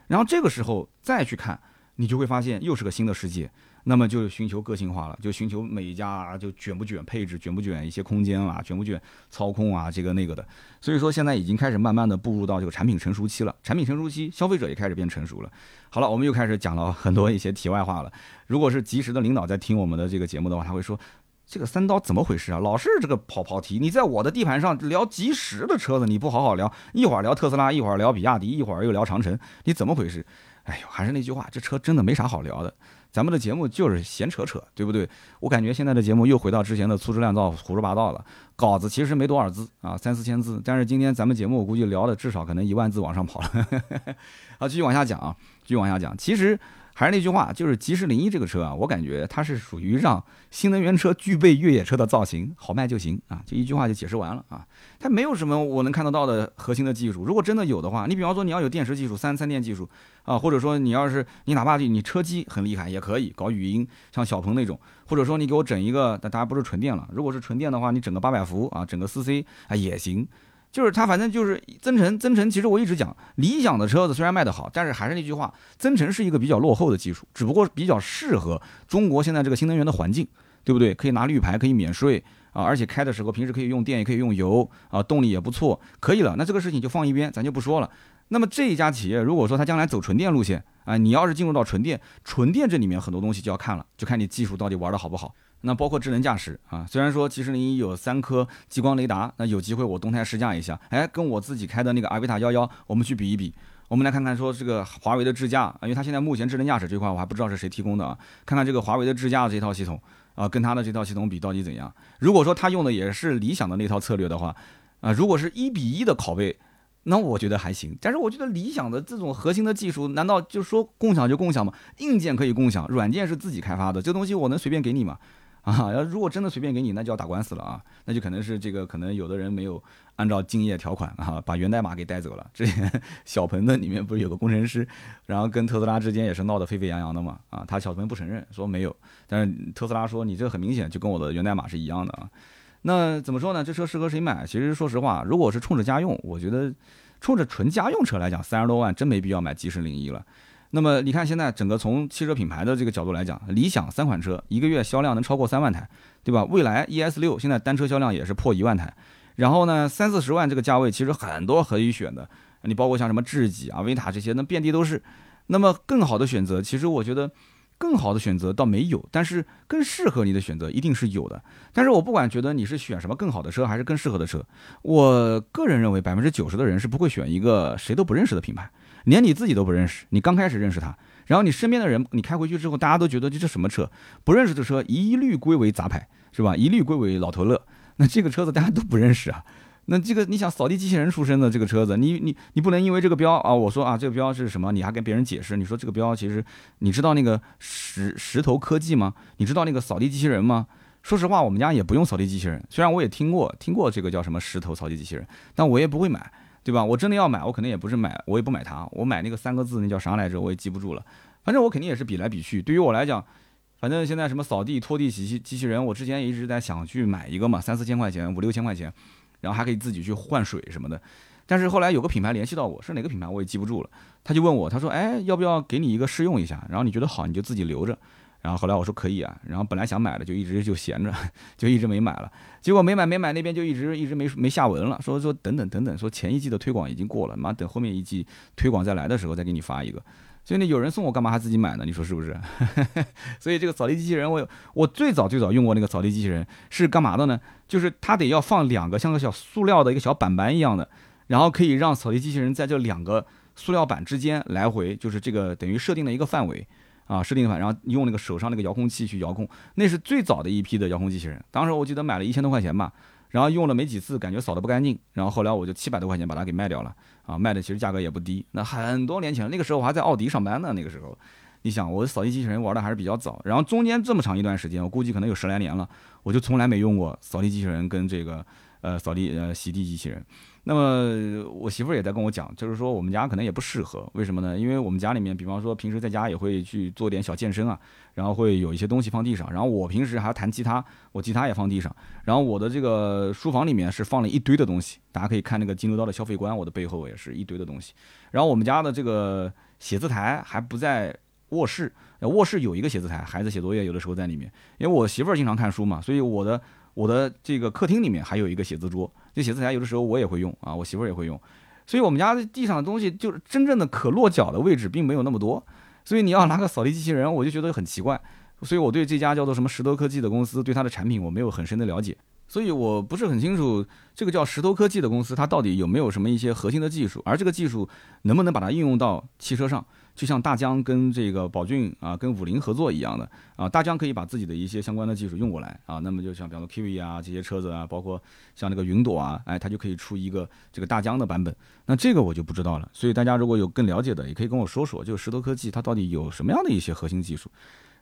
然后这个时候再去看。你就会发现又是个新的世界。那么就寻求个性化了，就寻求每一家，就卷不卷配置，卷不卷一些空间啊，卷不卷操控啊，这个那个的。所以说现在已经开始慢慢的步入到这个产品成熟期了，产品成熟期，消费者也开始变成熟了。好了，我们又开始讲了很多一些题外话了。如果是及时的领导在听我们的这个节目的话，他会说。这个三刀怎么回事啊？老是这个跑跑题。你在我的地盘上聊及时的车子，你不好好聊，一会儿聊特斯拉，一会儿聊比亚迪，一会儿又聊长城，你怎么回事？哎呦，还是那句话，这车真的没啥好聊的。咱们的节目就是闲扯扯，对不对？我感觉现在的节目又回到之前的粗制滥造、胡说八道了。稿子其实没多少字啊，三四千字，但是今天咱们节目我估计聊的至少可能一万字往上跑了。<laughs> 好，继续往下讲啊，继续往下讲。其实。还是那句话，就是吉时零一这个车啊，我感觉它是属于让新能源车具备越野车的造型，好卖就行啊，就一句话就解释完了啊。它没有什么我能看得到的核心的技术，如果真的有的话，你比方说你要有电池技术、三三电技术啊，或者说你要是你哪怕你车机很厉害也可以搞语音，像小鹏那种，或者说你给我整一个，但当然不是纯电了，如果是纯电的话，你整个八百伏啊，整个四 C 啊也行。就是它，反正就是增程。增程其实我一直讲，理想的车子虽然卖得好，但是还是那句话，增程是一个比较落后的技术，只不过比较适合中国现在这个新能源的环境，对不对？可以拿绿牌，可以免税啊，而且开的时候平时可以用电，也可以用油啊，动力也不错，可以了。那这个事情就放一边，咱就不说了。那么这一家企业，如果说它将来走纯电路线啊，你要是进入到纯电，纯电这里面很多东西就要看了，就看你技术到底玩的好不好。那包括智能驾驶啊，虽然说其实你有三颗激光雷达，那有机会我动态试驾一下，哎，跟我自己开的那个阿维塔幺幺，我们去比一比，我们来看看说这个华为的智驾，因为它现在目前智能驾驶这块我还不知道是谁提供的啊，看看这个华为的智驾这套系统啊，跟它的这套系统比到底怎样？如果说它用的也是理想的那套策略的话，啊，如果是一比一的拷贝，那我觉得还行。但是我觉得理想的这种核心的技术，难道就说共享就共享吗？硬件可以共享，软件是自己开发的，这东西我能随便给你吗？啊，<laughs> 要如果真的随便给你，那就要打官司了啊！那就可能是这个，可能有的人没有按照竞业条款啊，把源代码给带走了。之前 <laughs> 小鹏的里面不是有个工程师，然后跟特斯拉之间也是闹得沸沸扬扬的嘛？啊，他小鹏不承认，说没有，但是特斯拉说你这很明显就跟我的源代码是一样的啊。那怎么说呢？这车适合谁买？其实说实话，如果是冲着家用，我觉得冲着纯家用车来讲，三十多万真没必要买 G 十零一了。那么你看，现在整个从汽车品牌的这个角度来讲，理想三款车一个月销量能超过三万台，对吧？蔚来 ES 六现在单车销量也是破一万台。然后呢，三四十万这个价位其实很多可以选的，你包括像什么智己啊、维塔这些，那遍地都是。那么更好的选择，其实我觉得更好的选择倒没有，但是更适合你的选择一定是有的。但是我不管觉得你是选什么更好的车，还是更适合的车，我个人认为百分之九十的人是不会选一个谁都不认识的品牌。连你自己都不认识，你刚开始认识他，然后你身边的人，你开回去之后，大家都觉得这这什么车？不认识的车一律归为杂牌，是吧？一律归为老头乐。那这个车子大家都不认识啊。那这个你想扫地机器人出身的这个车子，你你你不能因为这个标啊，我说啊这个标是什么，你还跟别人解释？你说这个标其实你知道那个石石头科技吗？你知道那个扫地机器人吗？说实话，我们家也不用扫地机器人，虽然我也听过听过这个叫什么石头扫地机器人，但我也不会买。对吧？我真的要买，我肯定也不是买，我也不买它，我买那个三个字，那叫啥来着？我也记不住了。反正我肯定也是比来比去。对于我来讲，反正现在什么扫地、拖地、洗机机器人，我之前一直在想去买一个嘛，三四千块钱，五六千块钱，然后还可以自己去换水什么的。但是后来有个品牌联系到我，是哪个品牌我也记不住了。他就问我，他说：“哎，要不要给你一个试用一下？然后你觉得好，你就自己留着。”然后后来我说可以啊，然后本来想买的就一直就闲着，就一直没买了。结果没买没买那边就一直一直没没下文了，说说等等等等，说前一季的推广已经过了，妈等后面一季推广再来的时候再给你发一个。所以呢，有人送我干嘛还自己买呢？你说是不是？<laughs> 所以这个扫地机器人，我我最早最早用过那个扫地机器人是干嘛的呢？就是它得要放两个像个小塑料的一个小板板一样的，然后可以让扫地机器人在这两个塑料板之间来回，就是这个等于设定了一个范围。啊，设定反，然后用那个手上那个遥控器去遥控，那是最早的一批的遥控机器人。当时我记得买了一千多块钱吧，然后用了没几次，感觉扫的不干净，然后后来我就七百多块钱把它给卖掉了。啊，卖的其实价格也不低。那很多年前，那个时候我还在奥迪上班呢。那个时候，你想我扫地机器人玩的还是比较早，然后中间这么长一段时间，我估计可能有十来年了，我就从来没用过扫地机器人跟这个呃扫地呃洗地机器人。那么我媳妇儿也在跟我讲，就是说我们家可能也不适合，为什么呢？因为我们家里面，比方说平时在家也会去做点小健身啊，然后会有一些东西放地上，然后我平时还弹吉他，我吉他也放地上，然后我的这个书房里面是放了一堆的东西，大家可以看那个金牛刀的消费观，我的背后也是一堆的东西，然后我们家的这个写字台还不在卧室，卧室有一个写字台，孩子写作业有的时候在里面，因为我媳妇儿经常看书嘛，所以我的我的这个客厅里面还有一个写字桌，这写字台有的时候我也会用啊，我媳妇儿也会用，所以我们家地上的东西就是真正的可落脚的位置并没有那么多，所以你要拿个扫地机器人，我就觉得很奇怪，所以我对这家叫做什么石头科技的公司，对它的产品我没有很深的了解。所以我不是很清楚这个叫石头科技的公司，它到底有没有什么一些核心的技术，而这个技术能不能把它应用到汽车上，就像大疆跟这个宝骏啊，跟五菱合作一样的啊，大疆可以把自己的一些相关的技术用过来啊，那么就像比方说 Kiwi 啊这些车子啊，包括像那个云朵啊，哎，它就可以出一个这个大疆的版本，那这个我就不知道了。所以大家如果有更了解的，也可以跟我说说，就石头科技它到底有什么样的一些核心技术。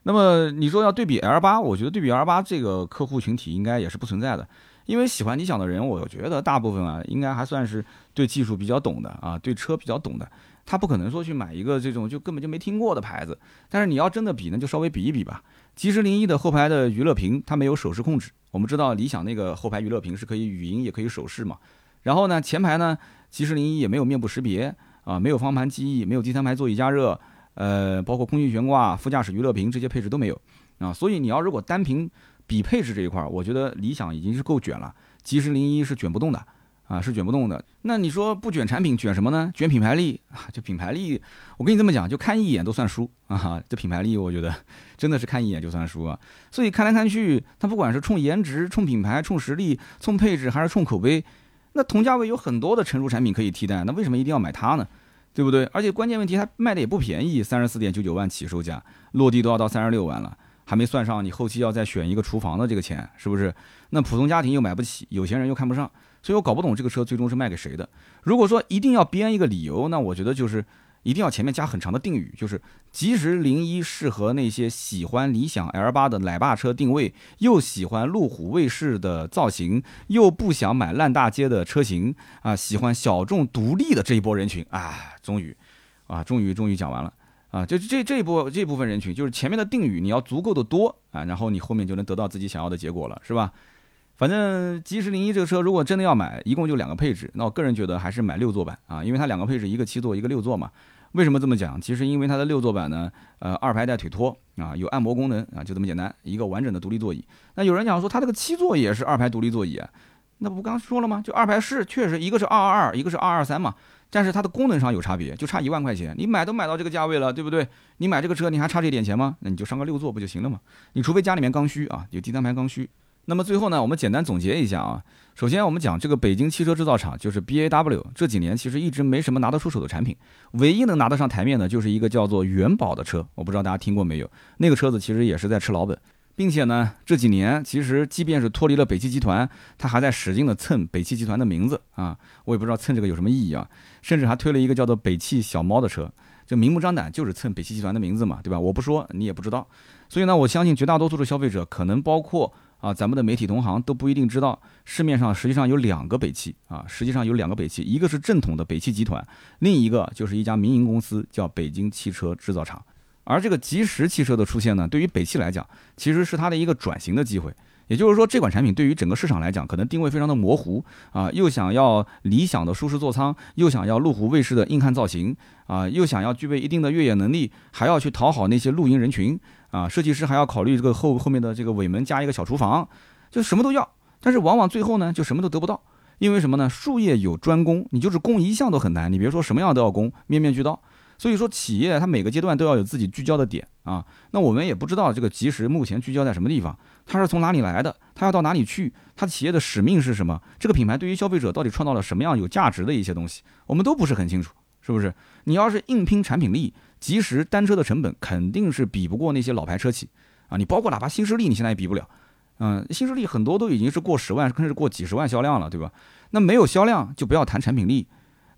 那么你说要对比 L 八，我觉得对比 L 八这个客户群体应该也是不存在的，因为喜欢理想的人，我觉得大部分啊应该还算是对技术比较懂的啊，对车比较懂的，他不可能说去买一个这种就根本就没听过的牌子。但是你要真的比，那就稍微比一比吧。吉时零一的后排的娱乐屏它没有手势控制，我们知道理想那个后排娱乐屏是可以语音也可以手势嘛。然后呢，前排呢吉时零一也没有面部识别啊，没有方向盘记忆，没有第三排座椅加热。呃，包括空气悬挂、副驾驶娱乐屏这些配置都没有啊，所以你要如果单凭比配置这一块，我觉得理想已经是够卷了，吉时零一是卷不动的啊，是卷不动的。那你说不卷产品，卷什么呢？卷品牌力啊，就品牌力，我跟你这么讲，就看一眼都算输啊，这品牌力我觉得真的是看一眼就算输啊。所以看来看去，它不管是冲颜值、冲品牌、冲实力、冲配置，还是冲口碑，那同价位有很多的成熟产品可以替代，那为什么一定要买它呢？对不对？而且关键问题，它卖的也不便宜，三十四点九九万起售价，落地都要到三十六万了，还没算上你后期要再选一个厨房的这个钱，是不是？那普通家庭又买不起，有钱人又看不上，所以我搞不懂这个车最终是卖给谁的。如果说一定要编一个理由，那我觉得就是。一定要前面加很长的定语，就是即时零一适合那些喜欢理想 L 八的奶爸车定位，又喜欢路虎卫士的造型，又不想买烂大街的车型啊，喜欢小众独立的这一波人群啊，终于，啊，终于终于讲完了啊，就这这一波这部分人群，就是前面的定语你要足够的多啊，然后你后面就能得到自己想要的结果了，是吧？反正即时零一这个车如果真的要买，一共就两个配置，那我个人觉得还是买六座版啊，因为它两个配置，一个七座，一个六座嘛。为什么这么讲？其实因为它的六座版呢，呃，二排带腿托啊，有按摩功能啊，就这么简单，一个完整的独立座椅。那有人讲说它这个七座也是二排独立座椅，那不刚说了吗？就二排是确实一个是二二二，一个是二二三嘛，但是它的功能上有差别，就差一万块钱。你买都买到这个价位了，对不对？你买这个车你还差这点钱吗？那你就上个六座不就行了吗？你除非家里面刚需啊，有第三排刚需。那么最后呢，我们简单总结一下啊。首先，我们讲这个北京汽车制造厂，就是 B A W，这几年其实一直没什么拿得出手的产品，唯一能拿得上台面的，就是一个叫做元宝的车。我不知道大家听过没有？那个车子其实也是在吃老本，并且呢，这几年其实即便是脱离了北汽集团，它还在使劲的蹭北汽集团的名字啊。我也不知道蹭这个有什么意义啊。甚至还推了一个叫做北汽小猫的车，就明目张胆就是蹭北汽集团的名字嘛，对吧？我不说你也不知道。所以呢，我相信绝大多数的消费者，可能包括。啊，咱们的媒体同行都不一定知道，市面上实际上有两个北汽啊，实际上有两个北汽，一个是正统的北汽集团，另一个就是一家民营公司，叫北京汽车制造厂。而这个吉时汽车的出现呢，对于北汽来讲，其实是它的一个转型的机会。也就是说，这款产品对于整个市场来讲，可能定位非常的模糊啊，又想要理想的舒适座舱，又想要路虎卫士的硬汉造型啊，又想要具备一定的越野能力，还要去讨好那些露营人群。啊，设计师还要考虑这个后后面的这个尾门加一个小厨房，就什么都要，但是往往最后呢，就什么都得不到，因为什么呢？术业有专攻，你就是攻一项都很难，你别说什么样都要攻，面面俱到。所以说，企业它每个阶段都要有自己聚焦的点啊。那我们也不知道这个吉时目前聚焦在什么地方，它是从哪里来的，它要到哪里去，它企业的使命是什么？这个品牌对于消费者到底创造了什么样有价值的一些东西，我们都不是很清楚，是不是？你要是硬拼产品力。即时单车的成本肯定是比不过那些老牌车企啊！你包括哪怕新势力，你现在也比不了。嗯，新势力很多都已经是过十万，甚至过几十万销量了，对吧？那没有销量就不要谈产品力。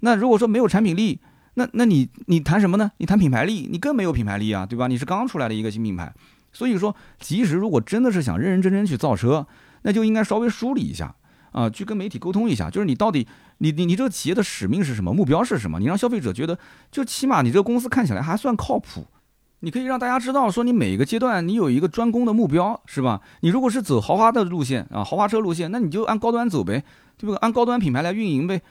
那如果说没有产品力，那那你你谈什么呢？你谈品牌力，你更没有品牌力啊，对吧？你是刚出来的一个新品牌，所以说，即使如果真的是想认认真真去造车，那就应该稍微梳理一下。啊，去跟媒体沟通一下，就是你到底，你你你这个企业的使命是什么，目标是什么？你让消费者觉得，就起码你这个公司看起来还算靠谱，你可以让大家知道，说你每一个阶段你有一个专攻的目标，是吧？你如果是走豪华的路线啊，豪华车路线，那你就按高端走呗，对不对？按高端品牌来运营呗。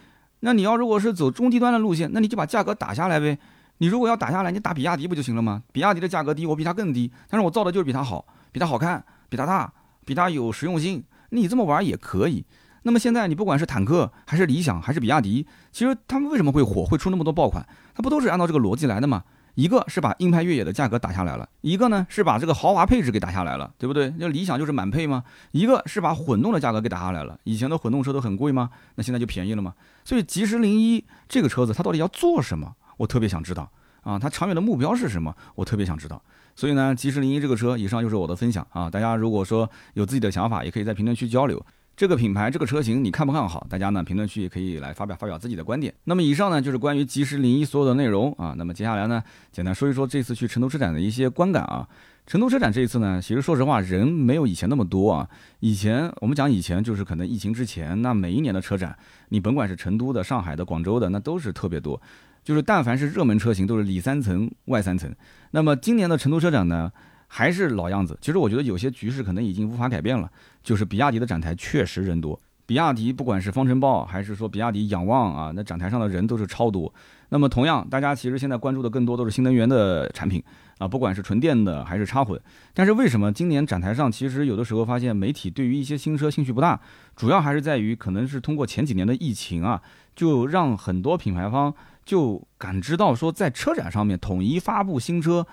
那你要如果是走中低端的路线，那你就把价格打下来呗。你如果要打下来，你打比亚迪不就行了吗？比亚迪的价格低，我比它更低，但是我造的就是比它好，比它好看，比它大，比它有实用性。你这么玩也可以。那么现在你不管是坦克还是理想还是比亚迪，其实他们为什么会火，会出那么多爆款？它不都是按照这个逻辑来的吗？一个是把硬派越野的价格打下来了，一个呢是把这个豪华配置给打下来了，对不对？那理想就是满配吗？一个是把混动的价格给打下来了。以前的混动车都很贵吗？那现在就便宜了吗？所以吉时零一这个车子它到底要做什么？我特别想知道啊，它长远的目标是什么？我特别想知道。所以呢，吉时零一这个车，以上就是我的分享啊。大家如果说有自己的想法，也可以在评论区交流。这个品牌这个车型你看不看好？大家呢评论区也可以来发表发表自己的观点。那么以上呢就是关于吉时零一所有的内容啊。那么接下来呢，简单说一说这次去成都车展的一些观感啊。成都车展这一次呢，其实说实话人没有以前那么多啊。以前我们讲以前就是可能疫情之前，那每一年的车展，你甭管是成都的、上海的、广州的，那都是特别多。就是但凡是热门车型，都是里三层外三层。那么今年的成都车展呢？还是老样子，其实我觉得有些局势可能已经无法改变了。就是比亚迪的展台确实人多，比亚迪不管是方程豹还是说比亚迪仰望啊，那展台上的人都是超多。那么同样，大家其实现在关注的更多都是新能源的产品啊，不管是纯电的还是插混。但是为什么今年展台上其实有的时候发现媒体对于一些新车兴趣不大？主要还是在于可能是通过前几年的疫情啊，就让很多品牌方就感知到说在车展上面统一发布新车。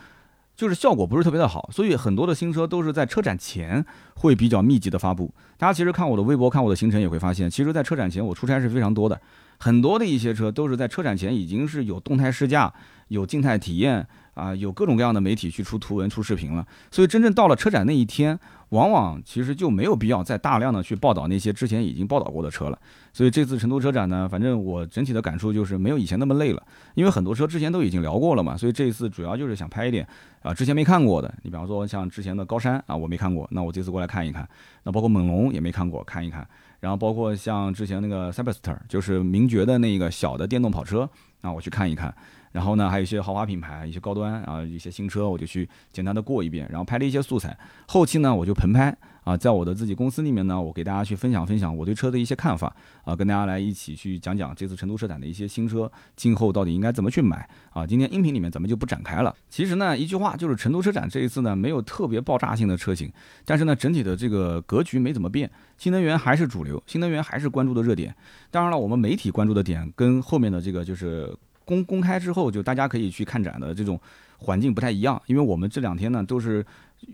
就是效果不是特别的好，所以很多的新车都是在车展前会比较密集的发布。大家其实看我的微博、看我的行程也会发现，其实，在车展前我出差是非常多的，很多的一些车都是在车展前已经是有动态试驾、有静态体验啊，有各种各样的媒体去出图文、出视频了。所以真正到了车展那一天。往往其实就没有必要再大量的去报道那些之前已经报道过的车了，所以这次成都车展呢，反正我整体的感触就是没有以前那么累了，因为很多车之前都已经聊过了嘛，所以这一次主要就是想拍一点啊之前没看过的，你比方说像之前的高山啊我没看过，那我这次过来看一看，那包括猛龙也没看过，看一看，然后包括像之前那个 c y b e s t e r 就是名爵的那个小的电动跑车啊我去看一看。然后呢，还有一些豪华品牌，一些高端啊，一些新车，我就去简单的过一遍，然后拍了一些素材。后期呢，我就棚拍啊，在我的自己公司里面呢，我给大家去分享分享我对车的一些看法啊，跟大家来一起去讲讲这次成都车展的一些新车，今后到底应该怎么去买啊。今天音频里面咱们就不展开了。其实呢，一句话就是成都车展这一次呢，没有特别爆炸性的车型，但是呢，整体的这个格局没怎么变，新能源还是主流，新能源还是关注的热点。当然了，我们媒体关注的点跟后面的这个就是。公公开之后，就大家可以去看展的这种环境不太一样，因为我们这两天呢都是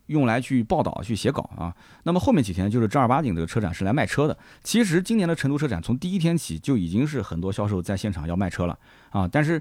用来去报道、去写稿啊。那么后面几天就是正儿八经的车展是来卖车的。其实今年的成都车展从第一天起就已经是很多销售在现场要卖车了啊。但是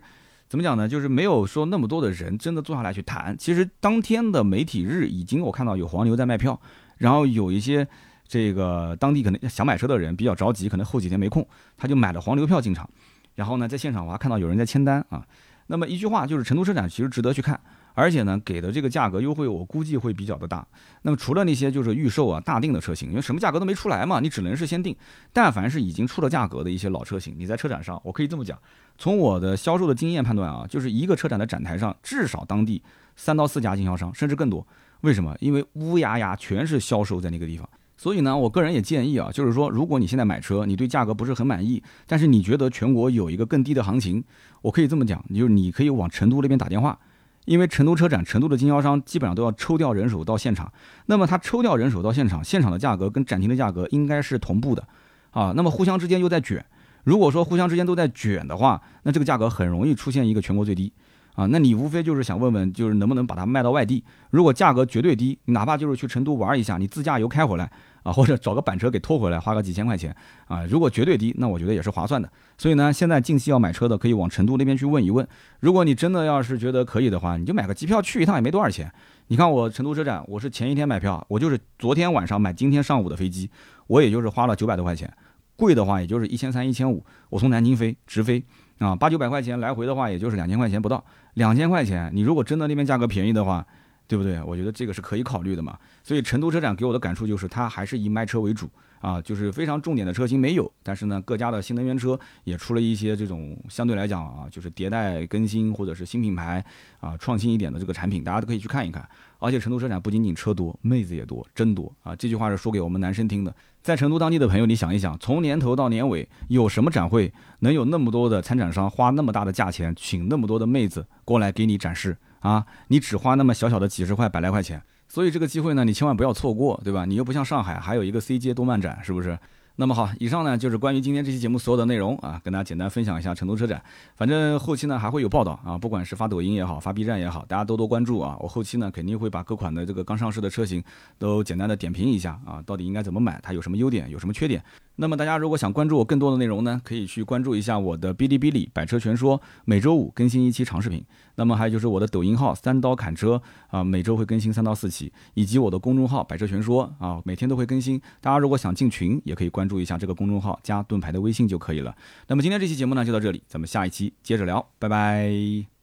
怎么讲呢？就是没有说那么多的人真的坐下来去谈。其实当天的媒体日已经我看到有黄牛在卖票，然后有一些这个当地可能想买车的人比较着急，可能后几天没空，他就买了黄牛票进场。然后呢，在现场我还看到有人在签单啊。那么一句话就是，成都车展其实值得去看，而且呢，给的这个价格优惠，我估计会比较的大。那么除了那些就是预售啊、大定的车型，因为什么价格都没出来嘛，你只能是先定。但凡是已经出了价格的一些老车型，你在车展上，我可以这么讲，从我的销售的经验判断啊，就是一个车展的展台上，至少当地三到四家经销商，甚至更多。为什么？因为乌压压全是销售在那个地方。所以呢，我个人也建议啊，就是说，如果你现在买车，你对价格不是很满意，但是你觉得全国有一个更低的行情，我可以这么讲，就是你可以往成都那边打电话，因为成都车展，成都的经销商基本上都要抽调人手到现场，那么他抽调人手到现场，现场的价格跟展厅的价格应该是同步的，啊，那么互相之间又在卷，如果说互相之间都在卷的话，那这个价格很容易出现一个全国最低。啊，那你无非就是想问问，就是能不能把它卖到外地？如果价格绝对低，哪怕就是去成都玩一下，你自驾游开回来啊，或者找个板车给拖回来，花个几千块钱啊，如果绝对低，那我觉得也是划算的。所以呢，现在近期要买车的，可以往成都那边去问一问。如果你真的要是觉得可以的话，你就买个机票去一趟，也没多少钱。你看我成都车展，我是前一天买票，我就是昨天晚上买今天上午的飞机，我也就是花了九百多块钱，贵的话也就是一千三、一千五，我从南京飞直飞。啊，八九百块钱来回的话，也就是两千块钱不到。两千块钱，你如果真的那边价格便宜的话，对不对？我觉得这个是可以考虑的嘛。所以成都车展给我的感触就是，它还是以卖车为主啊，就是非常重点的车型没有，但是呢，各家的新能源车也出了一些这种相对来讲啊，就是迭代更新或者是新品牌啊，创新一点的这个产品，大家都可以去看一看。而且成都车展不仅仅车多，妹子也多，真多啊！这句话是说给我们男生听的。在成都当地的朋友，你想一想，从年头到年尾，有什么展会能有那么多的参展商花那么大的价钱，请那么多的妹子过来给你展示啊？你只花那么小小的几十块、百来块钱，所以这个机会呢，你千万不要错过，对吧？你又不像上海，还有一个 C 街动漫展，是不是？那么好，以上呢就是关于今天这期节目所有的内容啊，跟大家简单分享一下成都车展。反正后期呢还会有报道啊，不管是发抖音也好，发 B 站也好，大家多多关注啊。我后期呢肯定会把各款的这个刚上市的车型都简单的点评一下啊，到底应该怎么买，它有什么优点，有什么缺点。那么大家如果想关注我更多的内容呢，可以去关注一下我的哔哩哔哩百车全说，每周五更新一期长视频。那么还有就是我的抖音号三刀砍车啊，每周会更新三到四期，以及我的公众号百车全说啊，每天都会更新。大家如果想进群，也可以关关注一下这个公众号，加盾牌的微信就可以了。那么今天这期节目呢就到这里，咱们下一期接着聊，拜拜。